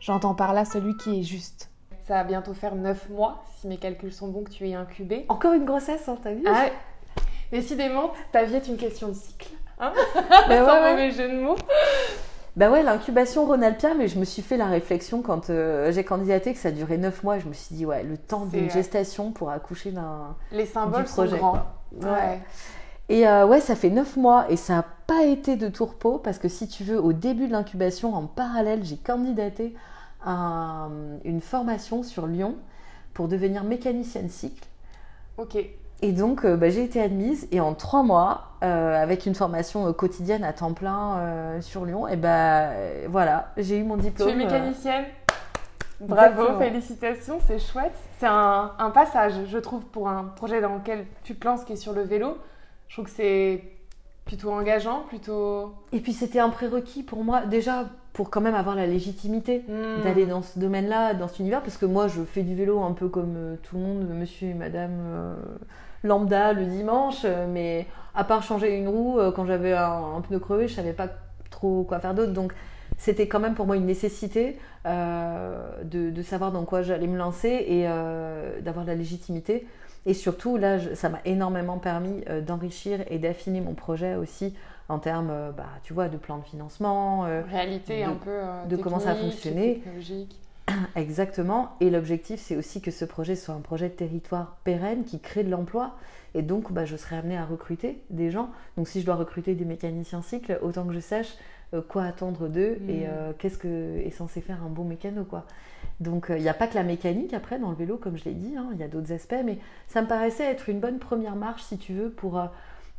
J'entends par là celui qui est juste. Ça va bientôt faire 9 mois, si mes calculs sont bons, que tu es incubé. Encore une grossesse, hein, t'as vu ah, Décidément, ta vie est une question de cycle. Hein ben Sans mauvais jeu de mots. Bah ouais, l'incubation Ronalpia, mais je me suis fait la réflexion quand euh, j'ai candidaté que ça durait 9 mois. Je me suis dit, ouais, le temps d'une gestation pour accoucher d'un. Les symboles projet, sont grands. Ouais. Et euh, ouais, ça fait 9 mois et ça n'a pas été de tourpeau parce que si tu veux, au début de l'incubation, en parallèle, j'ai candidaté à une formation sur Lyon pour devenir mécanicienne cycle. Ok. Et donc, euh, bah, j'ai été admise et en trois mois, euh, avec une formation euh, quotidienne à temps plein sur Lyon, et ben voilà, j'ai eu mon diplôme. Tu es mécanicienne Bravo, félicitations, c'est chouette. C'est un, un, passage, je trouve, pour un projet dans lequel tu te lances qui est sur le vélo. Je trouve que c'est plutôt engageant, plutôt. Et puis c'était un prérequis pour moi, déjà pour quand même avoir la légitimité hmm. d'aller dans ce domaine-là, dans cet univers, parce que moi je fais du vélo un peu comme tout le monde, monsieur et madame lambda le dimanche, euh, mais à part changer une roue, euh, quand j'avais un, pneu crevé, je savais pas trop quoi faire d'autre. Donc c'était quand même pour moi une nécessité euh, de, savoir dans quoi j'allais me lancer et d'avoir la légitimité. Et surtout, là, ça m'a énormément permis d'enrichir et d'affiner mon projet aussi en termes, bah, tu vois, de plan de financement, réalité un peu de comment ça fonctionnait. Exactement. Et l'objectif, c'est aussi que ce projet soit un projet de territoire pérenne qui crée de l'emploi. Et donc, bah, je serai amenée à recruter des gens. Donc, si je dois recruter des mécaniciens cycles, autant que je sache euh, quoi attendre d'eux et mm. euh, qu'est-ce que est censé faire un bon mécano, quoi. Donc, euh, il n'y a pas que la mécanique après dans le vélo, comme je l'ai dit. Hein. Il y a d'autres aspects, mais ça me paraissait être une bonne première marche, si tu veux, pour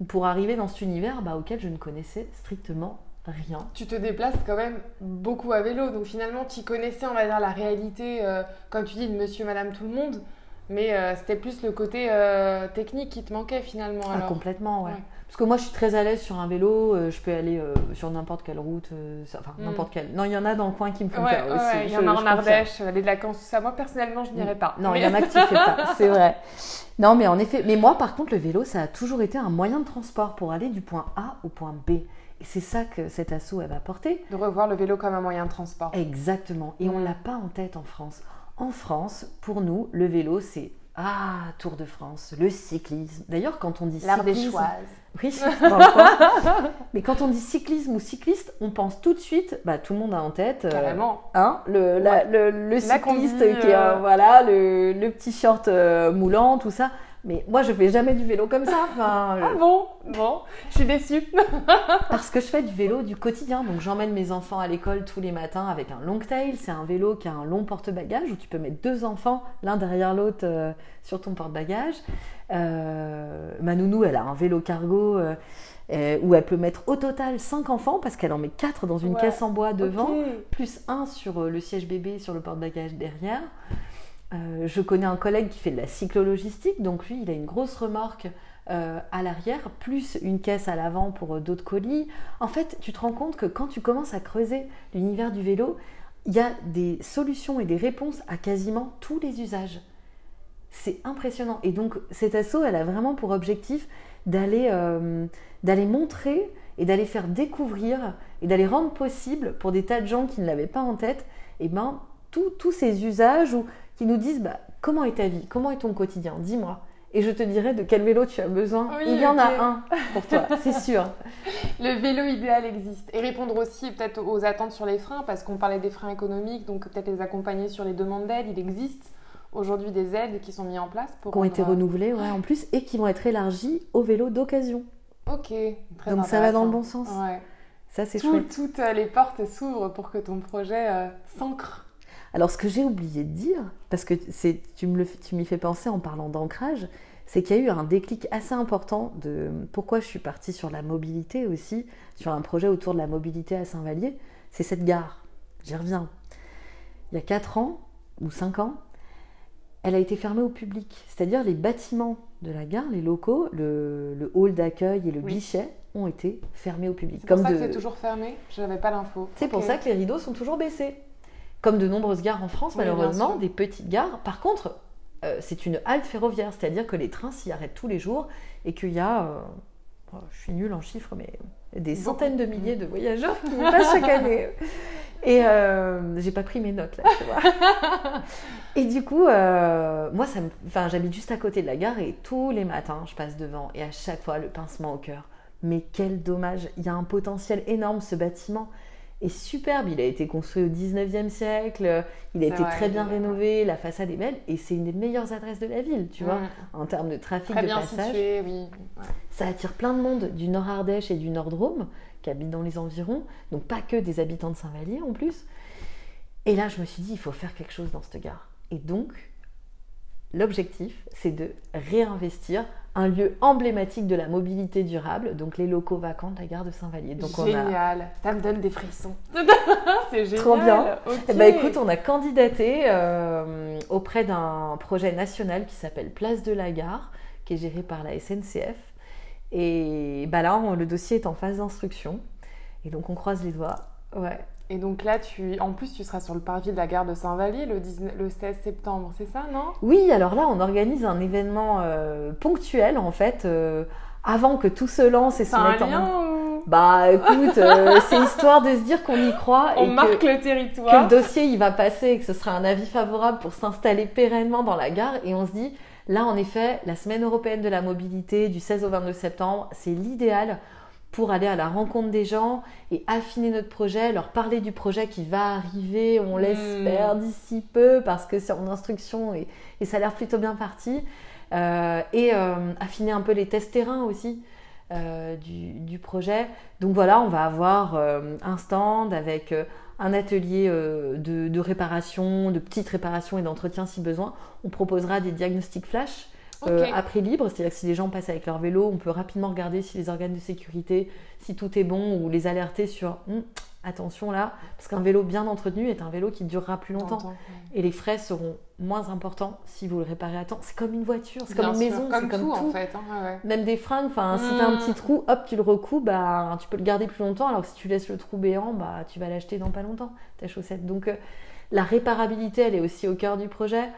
pour arriver dans cet univers bah, auquel je ne connaissais strictement rien. Tu te déplaces quand même beaucoup à vélo, donc finalement tu connaissais, on va dire, la réalité, euh, comme tu dis, de monsieur, madame, tout le monde, mais euh, c'était plus le côté euh, technique qui te manquait finalement. Ah, complètement, ouais. Parce que moi je suis très à l'aise sur un vélo, je peux aller sur n'importe quelle route, enfin mm. n'importe quelle. Non, il y en a dans le coin qui me font peur aussi. Il y en a en Ardèche, aller de vacances, ça. Moi personnellement, je n'irais pas. Non, il y en a tu fais pas, c'est vrai. Non, mais en effet, mais moi par contre, le vélo, ça a toujours été un moyen de transport pour aller du point A au point B. C'est ça que cet assaut va apporter. De revoir le vélo comme un moyen de transport. Exactement. Et on ne l'a pas en tête en France. En France, pour nous, le vélo, c'est ah, Tour de France, le cyclisme. D'ailleurs, quand on dit cyclisme. Oui, Mais quand on dit cyclisme ou cycliste, on pense tout de suite, bah, tout le monde a en tête. Euh, Carrément. Hein, le, le, cycliste qui a euh, voilà, le, petit short euh, moulant, tout ça. Mais moi, je fais jamais du vélo comme ça. Enfin, ah bon? Bon, je suis déçue. parce que je fais du vélo du quotidien. Donc, j'emmène mes enfants à l'école tous les matins avec un long tail. C'est un vélo qui a un long porte-bagages où tu peux mettre deux enfants l'un derrière l'autre euh, sur ton porte-bagages. Euh, ma nounou, elle a un vélo cargo. Euh, où elle peut mettre au total cinq enfants parce qu'elle en met quatre dans une caisse en bois devant, plus un sur le siège bébé sur le porte-bagages derrière. Euh, je connais un collègue qui fait de la cyclologistique, donc lui, il a une grosse remorque euh, à l'arrière, plus une caisse à l'avant pour euh, d'autres colis. En fait, tu te rends compte que quand tu commences à creuser l'univers du vélo, il y a des solutions et des réponses à quasiment tous les usages. C'est impressionnant. Et donc, cet assaut, elle a vraiment pour objectif d'aller montrer et d'aller faire découvrir et d'aller rendre possible pour des tas de gens qui ne l'avaient pas en tête, eh ben, tous ces usages ou qui nous disent bah, comment est ta vie, comment est ton quotidien, dis-moi. Et je te dirai de quel vélo tu as besoin. Il y en a un pour toi, c'est sûr. Le vélo idéal existe. Et répondre aussi peut-être aux attentes sur les freins, parce qu'on parlait des freins économiques, donc peut-être les accompagner sur les demandes d'aide. Il existe aujourd'hui des aides qui sont mises en place pour. Qui ont été renouvelées, ouais, en plus, et qui vont être élargies aux vélos d'occasion. Ok, très Donc ça va dans le bon sens. Ouais. Ça, c'est chouette. Toutes les portes s'ouvrent pour que ton projet euh, s'ancre. Alors, ce que j'ai oublié de dire, parce que tu m'y fais penser en parlant d'ancrage, c'est qu'il y a eu un déclic assez important de pourquoi je suis partie sur la mobilité aussi, sur un projet autour de la mobilité à Saint-Vallier. C'est cette gare. J'y reviens. Il y a 4 ans ou 5 ans, elle a été fermée au public. C'est-à-dire les bâtiments de la gare, les locaux, le, hall d'accueil et le guichet ont été fermés au public. C'est pour ça que c'est toujours fermé Je n'avais pas l'info. C'est pour ça que les rideaux sont toujours baissés. Comme de nombreuses gares en France, malheureusement, des petites gares. Par contre, euh, c'est une halte ferroviaire, c'est-à-dire que les trains s'y arrêtent tous les jours et qu'il y a, euh, oh, je suis nulle en chiffres, mais des centaines de milliers de voyageurs qui passent chaque année. Et euh, j'ai pas pris mes notes là, tu vois. et du coup, moi, ça enfin, j'habite juste à côté de la gare et tous les matins, je passe devant et à chaque fois, le pincement au cœur. Mais quel dommage, il y a un potentiel énorme ce bâtiment est superbe. Il a été construit au 19e siècle, il a été très bien rénové, la façade est belle et c'est une des meilleures adresses de la ville, tu vois, mm. en termes de trafic, très de bien passage. Situé, oui. Ça attire plein de monde du Nord Ardèche et du Nord Drôme qui habitent dans les environs, donc pas que des habitants de Saint-Vallier en plus. Et là, je me suis dit, il faut faire quelque chose dans cette gare. Et donc, l'objectif, c'est de réinvestir un lieu emblématique de la mobilité durable, donc les locaux vacants de la gare de Saint-Vallier. Donc génial, ça me donne des frissons. c'est génial. Trop bien. Eh ben, écoute, on a candidaté euh, auprès d'un projet national qui s'appelle Place de la Gare, qui est géré par la SNCF. Et bah là, le dossier est en phase d'instruction. Et donc, on croise les doigts. Ouais. Et donc là, tu, en plus, tu seras sur le parvis de la gare de Saint-Vallier le, le 16 septembre, c'est ça, non? Oui, alors là, on organise un événement euh, ponctuel, en fait, euh, avant que tout se lance et se mette en... Bah écoute, euh, c'est histoire de se dire qu'on y croit. On marque le territoire. Que le dossier, il va passer et que ce sera un avis favorable pour s'installer pérennement dans la gare. Et on se dit, Là, en effet, la semaine européenne de la mobilité du 16 au 22 septembre, c'est l'idéal pour aller à la rencontre des gens et affiner notre projet, leur parler du projet qui va arriver, on hmm. l'espère d'ici peu parce que c'est en instruction et, ça a l'air plutôt bien parti. Euh, et euh, affiner un peu les tests terrain aussi euh, du, projet. Donc voilà, on va avoir un stand avec un atelier euh, de, réparation, de petites réparations et d'entretien si besoin. On proposera des diagnostics flash euh, à prix libre, c'est-à-dire que si les gens passent avec leur vélo, on peut rapidement regarder si les organes de sécurité, si tout est bon ou les alerter sur hum, attention là, parce qu'un vélo bien entretenu est un vélo qui durera plus longtemps. Et les frais seront moins importants si vous le réparez à temps. C'est comme une voiture, c'est comme une maison, c'est comme tout. En fait, hein, Même des fringues, enfin, si tu as un hmm. petit trou, hop, tu le recoues, bah, tu peux le garder plus longtemps, alors que si tu laisses le trou béant, bah, tu vas l'acheter dans pas longtemps, ta chaussette. Donc euh, la réparabilité, elle est aussi au cœur du projet.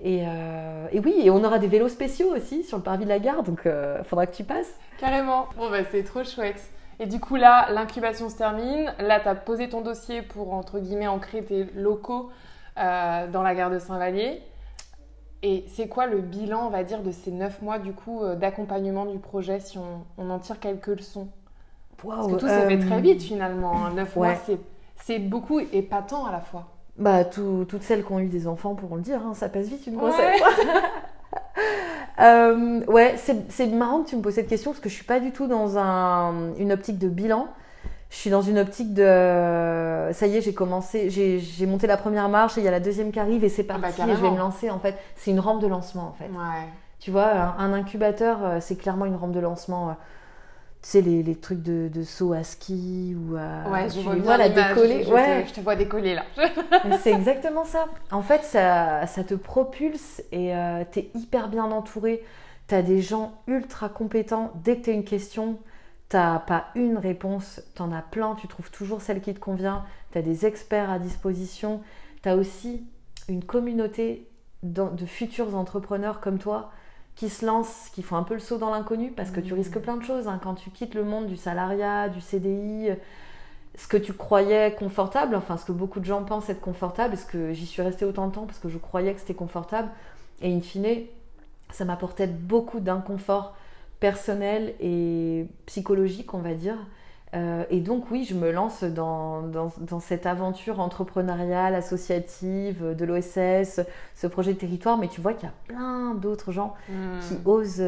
Et, euh, et, oui, et on aura des vélos spéciaux aussi sur le parvis de la gare, donc euh, faudra que tu passes. Carrément. Bon, bah, c'est trop chouette. Et du coup, là, l'incubation se termine. Là, tu as posé ton dossier pour, entre guillemets, ancrer tes locaux euh, dans la gare de Saint-Vallier. Et c'est quoi le bilan, on va dire, de ces neuf mois, du coup, d'accompagnement du projet, si on, en tire quelques leçons? Parce que tout s'est fait très vite, finalement. Hein. Neuf mois, c'est beaucoup et pas tant à la fois. Bah, toutes celles qui ont eu des enfants pourront le dire, hein, ça passe vite une grossesse. Euh, ouais, c'est marrant que tu me poses cette question parce que je suis pas du tout dans un, une optique de bilan. Je suis dans une optique de ça y est, j'ai commencé, j'ai monté la première marche et il y a la deuxième qui arrive et c'est ah bah, parti et je vais me lancer en fait. C'est une rampe de lancement en fait. Ouais. Tu vois, un, incubateur, euh, c'est clairement une rampe de lancement. Sais, les, les trucs de, de saut à ski ou à. Ouais, je tu vois la décoller. je, je ouais, te, je te vois décoller là. c'est exactement ça. En fait, ça, ça te propulse et euh, t'es hyper bien entouré. T'as des gens ultra compétents. Dès que t'as une question, t'as pas une réponse, t'en as plein. Tu trouves toujours celle qui te convient. T'as des experts à disposition. T'as aussi une communauté de futurs entrepreneurs comme toi qui se lancent, qui font un peu le saut dans l'inconnu parce que tu Mmh. risques plein de choses hein. quand tu quittes le monde du salariat, du CDI, ce que tu croyais confortable, enfin ce que beaucoup de gens pensent être confortable, est-ce que j'y suis restée autant de temps parce que je croyais que c'était confortable? Et in fine, ça m'apportait beaucoup d'inconfort personnel et psychologique, on va dire. Euh, et donc oui, je me lance dans, dans, dans cette aventure entrepreneuriale, associative, de l'OSS, ce projet de territoire, mais tu vois qu'il y a plein d'autres gens qui Hmm. osent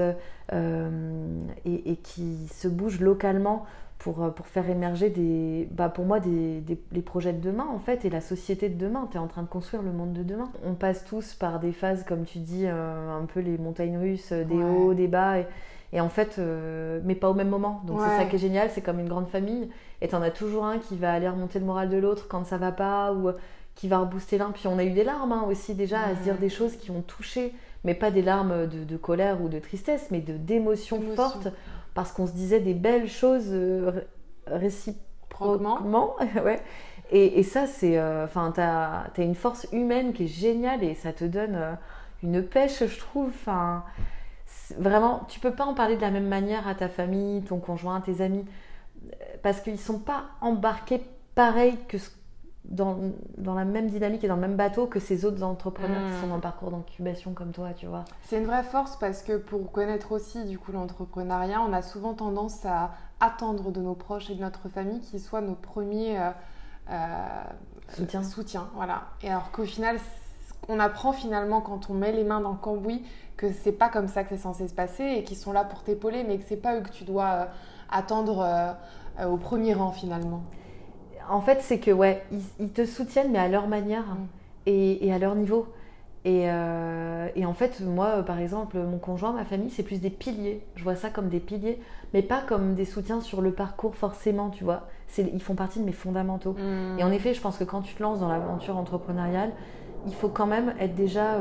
euh, et, et qui se bougent localement pour, pour faire émerger des, bah pour moi des, des- les projets de demain en fait et la société de demain. Tu es en train de construire le monde de demain. On passe tous par des phases, comme tu dis, euh, un peu les montagnes russes, des Ouais. hauts, des bas. Et, et en fait, euh, mais pas au même moment. Donc c'est ça qui est génial, c'est comme une grande famille. Et t'en as toujours un qui va aller remonter le moral de l'autre quand ça va pas ou euh, qui va rebooster l'un. Puis on a eu des larmes hein, aussi déjà à se dire des choses qui ont touché, mais pas des larmes de, de colère ou de tristesse, mais d'émotions Émotion. fortes parce qu'on se disait des belles choses euh, ré- réciproquement. Proquement. ouais. Et, et ça, c'est. euh, Enfin, t'as as une force humaine qui est géniale et ça te donne euh, une pêche, je trouve. Enfin, vraiment, tu peux pas en parler de la même manière à ta famille, ton conjoint, tes amis, euh, parce qu'ils sont pas embarqués pareil que ce- dans, dans la même dynamique et dans le même bateau que ces autres entrepreneurs qui Mm. sont dans le parcours d'incubation comme toi, tu vois. C'est une vraie force parce que pour connaître aussi du coup l'entrepreneuriat, on a souvent tendance à attendre de nos proches et de notre famille qu'ils soient nos premiers euh, euh, Soutien. soutiens, voilà. Et alors qu'au final, on apprend finalement quand on met les mains dans le cambouis que c'est pas comme ça que c'est censé se passer et qu'ils sont là pour t'épauler, mais que c'est pas eux que tu dois euh, attendre euh, euh, au premier rang finalement. En fait, c'est que, ouais, ils, ils te soutiennent, mais à leur manière Mm. et, et à leur niveau. Et, euh, et en fait, moi, par exemple, mon conjoint, ma famille, c'est plus des piliers. Je vois ça comme des piliers, mais pas comme des soutiens sur le parcours forcément, tu vois. Ils font partie de mes fondamentaux. Mm. Et en effet, je pense que quand tu te lances dans l'aventure entrepreneuriale, il faut quand même être déjà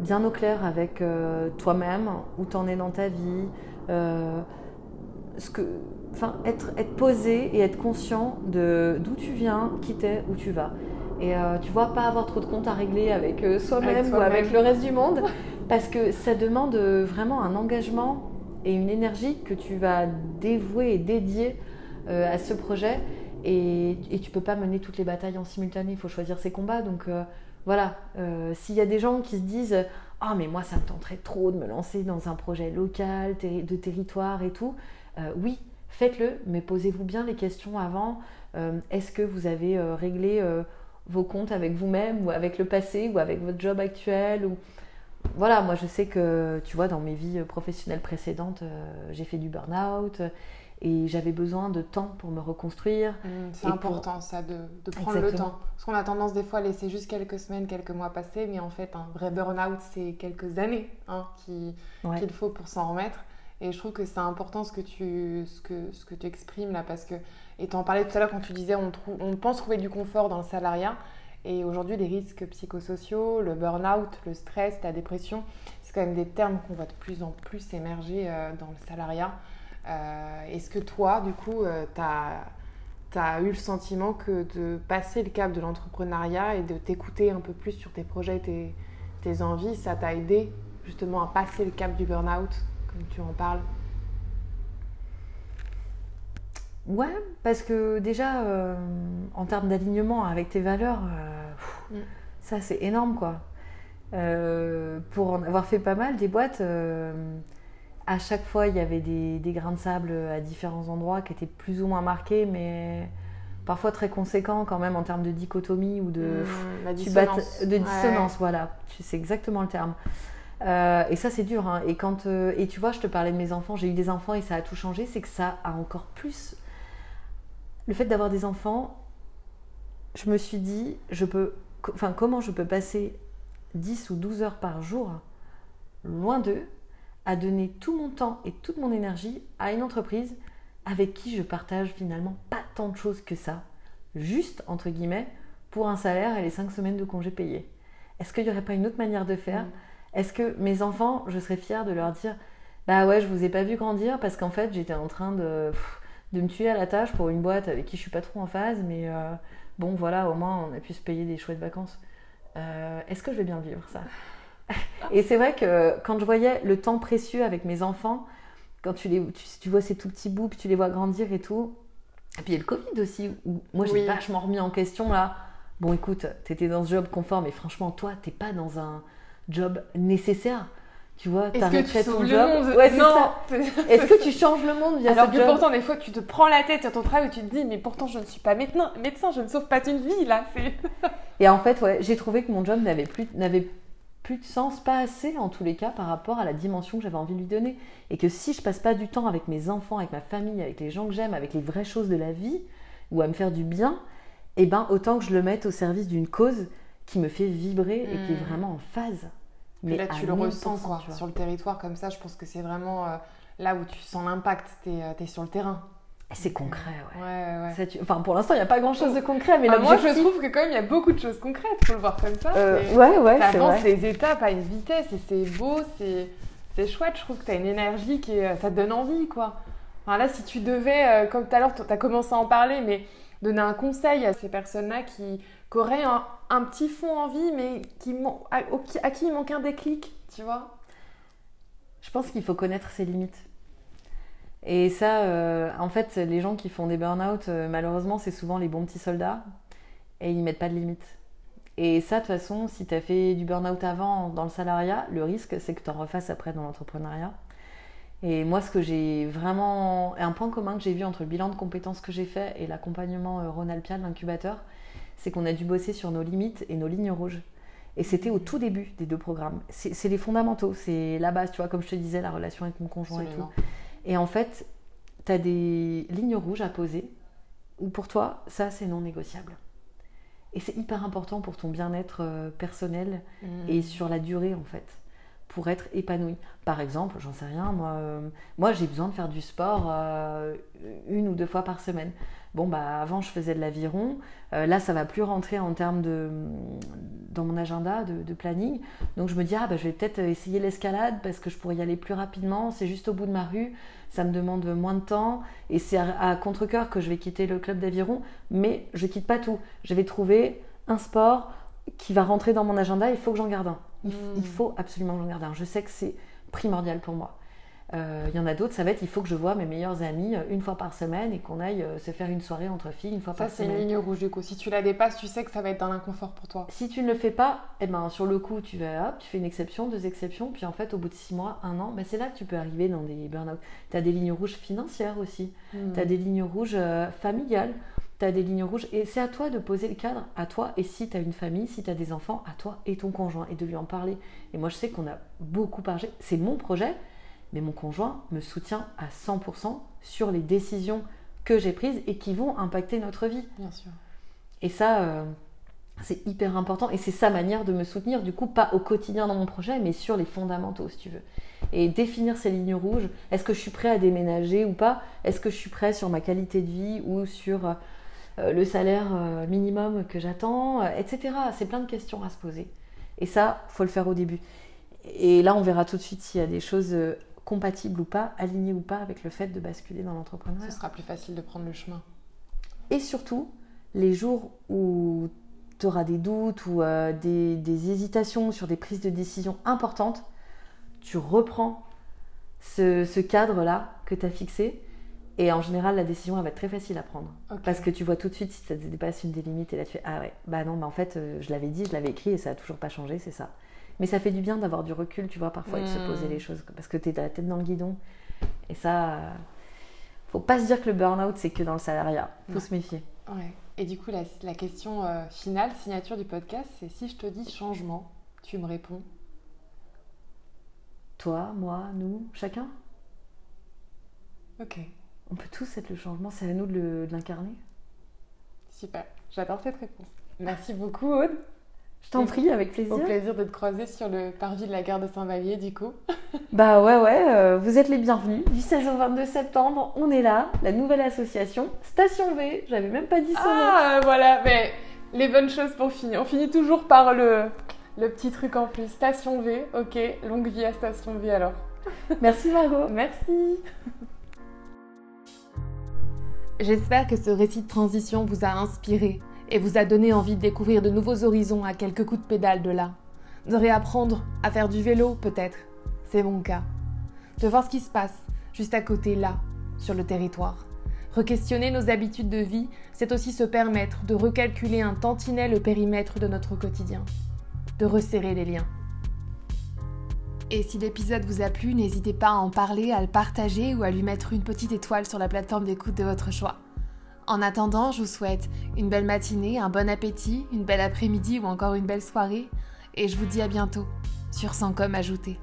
bien au clair avec euh, toi-même, où tu en es dans ta vie, euh, ce que, enfin, être, être posé et être conscient de d'où tu viens, qui t'es, où tu vas. Et euh, tu vois, pas avoir trop de comptes à régler avec soi-même ou avec le reste du monde, parce que ça demande vraiment un engagement et une énergie que tu vas dévouer et dédier à ce projet. Et, et tu peux pas mener toutes les batailles en simultané, il faut choisir ses combats. Donc voilà, Euh, s'il y a des gens qui se disent Ah, mais moi ça me tenterait trop de me lancer dans un projet local, de territoire et tout, euh, oui, faites-le, mais posez-vous bien les questions avant. Euh, Est-ce que vous avez réglé vos comptes avec vous-même ou avec le passé ou avec votre job actuel. Voilà, moi je sais que, tu vois, dans mes vies professionnelles précédentes, j'ai fait du burn-out et j'avais besoin de temps pour me reconstruire. Mm, c'est pour- important ça de, de prendre le temps. Parce qu'on a tendance des fois à laisser juste quelques semaines, quelques mois passer, mais en fait un vrai burn-out c'est quelques années hein, Ouais. qu'il faut pour s'en remettre. Et je trouve que c'est important ce que tu, ce que, ce que tu exprimes là parce que, et tu en parlais tout à l'heure quand tu disais on, trouve, on pense trouver du confort dans le salariat. Et aujourd'hui, les risques psychosociaux, le burn-out, le stress, la dépression, c'est quand même des termes qu'on voit de plus en plus émerger euh, dans le salariat. Euh, Est-ce que toi, du coup, tu as, eu le sentiment que de passer le cap de l'entrepreneuriat et de t'écouter un peu plus sur tes projets, tes, tes envies, ça t'a aidé justement à passer le cap du burn-out, comme tu en parles? Ouais, parce que déjà, euh, en termes d'alignement avec tes valeurs, euh, pff, Mm. ça c'est énorme quoi. Euh, pour en avoir fait pas mal, des boîtes, euh, à chaque fois il y avait des, des grains de sable à différents endroits qui étaient plus ou moins marqués, mais parfois très conséquents quand même en termes de dichotomie ou de, Mmh, la tu battes- dissonance. de Ouais. dissonance, voilà. C'est exactement le terme. Euh, et ça, c'est dur. hein. Et, quand, euh, et tu vois, je te parlais de mes enfants, j'ai eu des enfants et ça a tout changé. C'est que ça a encore plus. Le fait d'avoir des enfants, je me suis dit, je peux, enfin, comment je peux passer 10 ou 12 heures par jour loin d'eux à donner tout mon temps et toute mon énergie à une entreprise avec qui je partage finalement pas tant de choses que ça, juste entre guillemets, pour un salaire et les cinq semaines de congés payés. Est-ce qu'il n'y aurait pas une autre manière de faire? Est-ce que mes enfants, je serais fière de leur dire Bah ouais, je vous ai pas vu grandir parce qu'en fait j'étais en train de, de me tuer à la tâche pour une boîte avec qui je suis pas trop en phase, mais euh, bon voilà, au moins on a pu se payer des chouettes vacances. Euh, Est-ce que je vais bien vivre ça? Et c'est vrai que quand je voyais le temps précieux avec mes enfants, quand tu, les, tu, vois ces tout petits bouts, puis tu les vois grandir et tout. Et puis il y a le Covid aussi, où moi j'ai vachement remis en question là. Bon écoute, t'étais dans ce job confort, mais franchement, toi, t'es pas dans un job nécessaire. Tu vois, t'arrêterais ton job. Ouais, non. Est-ce que tu changes le monde via Alors que pourtant, des fois, tu te prends la tête sur ton travail où tu te dis, mais pourtant, je ne suis pas médecin, médecin je ne sauve pas une vie là. Et en fait, ouais, j'ai trouvé que mon job n'avait plus, n'avait plus de sens, pas assez en tous les cas par rapport à la dimension que j'avais envie de lui donner. Et que si je passe pas du temps avec mes enfants, avec ma famille, avec les gens que j'aime, avec les vraies choses de la vie, ou à me faire du bien, eh ben autant que je le mette au service d'une cause qui me fait vibrer et qui est hmm. vraiment en phase. Mais là, tu le ressens quoi, sur le territoire comme ça. Je pense que c'est vraiment euh, là où tu sens l'impact. Tu es, es, sur le terrain. C'est concret, ouais. Enfin, pour l'instant, il n'y a pas grand-chose de concret, mais ah, moi, je trouve que quand même, il y a beaucoup de choses concrètes. Faut le voir comme ça. Euh, ouais, ouais. Tu avances les étapes à une vitesse et c'est beau, c'est chouette. Je trouve que tu as une énergie qui ça te donne envie, quoi. Enfin, là, si tu devais, euh, comme tout à l'heure, tu as commencé à en parler, mais donner un conseil à ces personnes-là qui, auraient un, petit fond en vie, mais qui, à qui il manque un déclic, tu vois Je pense qu'il faut connaître ses limites. Et ça, euh, en fait, les gens qui font des burn-out, euh, malheureusement, c'est souvent les bons petits soldats et ils mettent pas de limites. Et ça, de toute façon, si tu as fait du burn-out avant dans le salariat, le risque, c'est que tu en refasses après dans l'entrepreneuriat. Et moi, ce que j'ai vraiment. Un point commun que j'ai vu entre le bilan de compétences que j'ai fait et l'accompagnement euh, Ronalpia, l'incubateur, c'est qu'on a dû bosser sur nos limites et nos lignes rouges. Et c'était au tout début des deux programmes. C'est les fondamentaux, c'est la base, tu vois, comme je te disais, la relation avec mon conjoint et tout. Et en fait, tu as des lignes rouges à poser où pour toi, ça, c'est non négociable. Et c'est hyper important pour ton bien-être euh, personnel mmh. et sur la durée, en fait, pour être épanoui. Par exemple, j'en sais rien, moi, euh, moi j'ai besoin de faire du sport euh, une ou deux fois par semaine. Bon, bah, avant, je faisais de l'aviron. Euh, là, ça va plus rentrer en termes de, dans mon agenda de, planning. Donc, je me dis, ah, bah, je vais peut-être essayer l'escalade parce que je pourrais y aller plus rapidement. C'est juste au bout de ma rue. Ça me demande moins de temps. Et c'est à, contre-coeur que je vais quitter le club d'aviron. Mais je quitte pas tout. Je vais trouver un sport qui va rentrer dans mon agenda. Il faut que j'en garde un. Il, il faut absolument que j'en garde un. Je sais que c'est primordial pour moi. Euh, il y en a d'autres, ça va être il faut que je vois mes meilleurs amis euh, une fois par semaine et qu'on aille euh, se faire une soirée entre filles une fois par semaine. Ça, c'est une ligne rouge du coup. Si tu la dépasses, tu sais que ça va être dans l'inconfort pour toi. Si tu ne le fais pas, eh ben, sur le coup, tu vas hop, tu fais une exception, deux exceptions, puis en fait, au bout de six mois, un an, ben, c'est là que tu peux arriver dans des burn-out. Tu as des lignes rouges financières aussi, hmm. tu as des lignes rouges familiales, tu as des lignes rouges et c'est à toi de poser le cadre, à toi. Et si tu as une famille, si tu as des enfants, à toi et ton conjoint et de lui en parler. Et moi, je sais qu'on a beaucoup parlé. C'est mon projet mais mon conjoint me soutient à 100% sur les décisions que j'ai prises et qui vont impacter notre vie. Bien sûr. Et ça, euh, c'est hyper important et c'est sa manière de me soutenir, du coup, pas au quotidien dans mon projet, mais sur les fondamentaux, si tu veux. Et définir ces lignes rouges, est-ce que je suis prêt à déménager ou pas? Est-ce que je suis prêt sur ma qualité de vie ou sur euh, le salaire euh, minimum que j'attends, etc. C'est plein de questions à se poser. Et ça, faut le faire au début. Et là, on verra tout de suite s'il y a des choses compatible ou pas, aligné ou pas avec le fait de basculer dans l'entrepreneuriat. Ce sera plus facile de prendre le chemin. Et surtout, les jours où tu auras des doutes ou euh, des, hésitations sur des prises de décision importantes, tu reprends ce, cadre-là que tu as fixé. Et en général, la décision, elle va être très facile à prendre. Parce que tu vois tout de suite si ça dépasse une des limites. Et là, tu fais Ah ouais, bah non, mais en fait, euh, je l'avais dit, je l'avais écrit et ça n'a toujours pas changé, c'est ça. Mais ça fait du bien d'avoir du recul, tu vois, parfois, et de se hmm. poser les choses. Parce que tu es la tête dans le guidon. Et ça, faut pas se dire que le burn-out, c'est que dans le salariat. faut se méfier. Ouais. Et du coup, la, la question euh, finale, signature du podcast, c'est si je te dis changement, tu me réponds Toi, moi, nous, chacun? Ok. On peut tous être le changement, c'est à nous de l'incarner. Super, j'adore cette réponse. Merci beaucoup, Aude. Je t'en prie, avec plaisir. Au plaisir de te croiser sur le parvis de la gare de Saint-Vallier, du coup. Bah ouais, ouais, euh, vous êtes les bienvenus. Du 16 au 22 septembre, on est là, la nouvelle association Station V. J'avais même pas dit nom. Ah, voilà, mais les bonnes choses pour finir. On finit toujours par le, le petit truc en plus. Station V, ok, longue vie à Station V alors. Merci Margot. Merci. J'espère que ce récit de transition vous a inspiré et vous a donné envie de découvrir de nouveaux horizons à quelques coups de pédale de là. De réapprendre à faire du vélo peut-être, c'est mon cas. De voir ce qui se passe juste à côté là, sur le territoire. Requestionner nos habitudes de vie, c'est aussi se permettre de recalculer un tantinet le périmètre de notre quotidien, de resserrer les liens. Et si l'épisode vous a plu, n'hésitez pas à en parler, à le partager ou à lui mettre une petite étoile sur la plateforme d'écoute de votre choix. En attendant, je vous souhaite une belle matinée, un bon appétit, une belle après-midi ou encore une belle soirée, et je vous dis à bientôt sur Sans comme ajouté.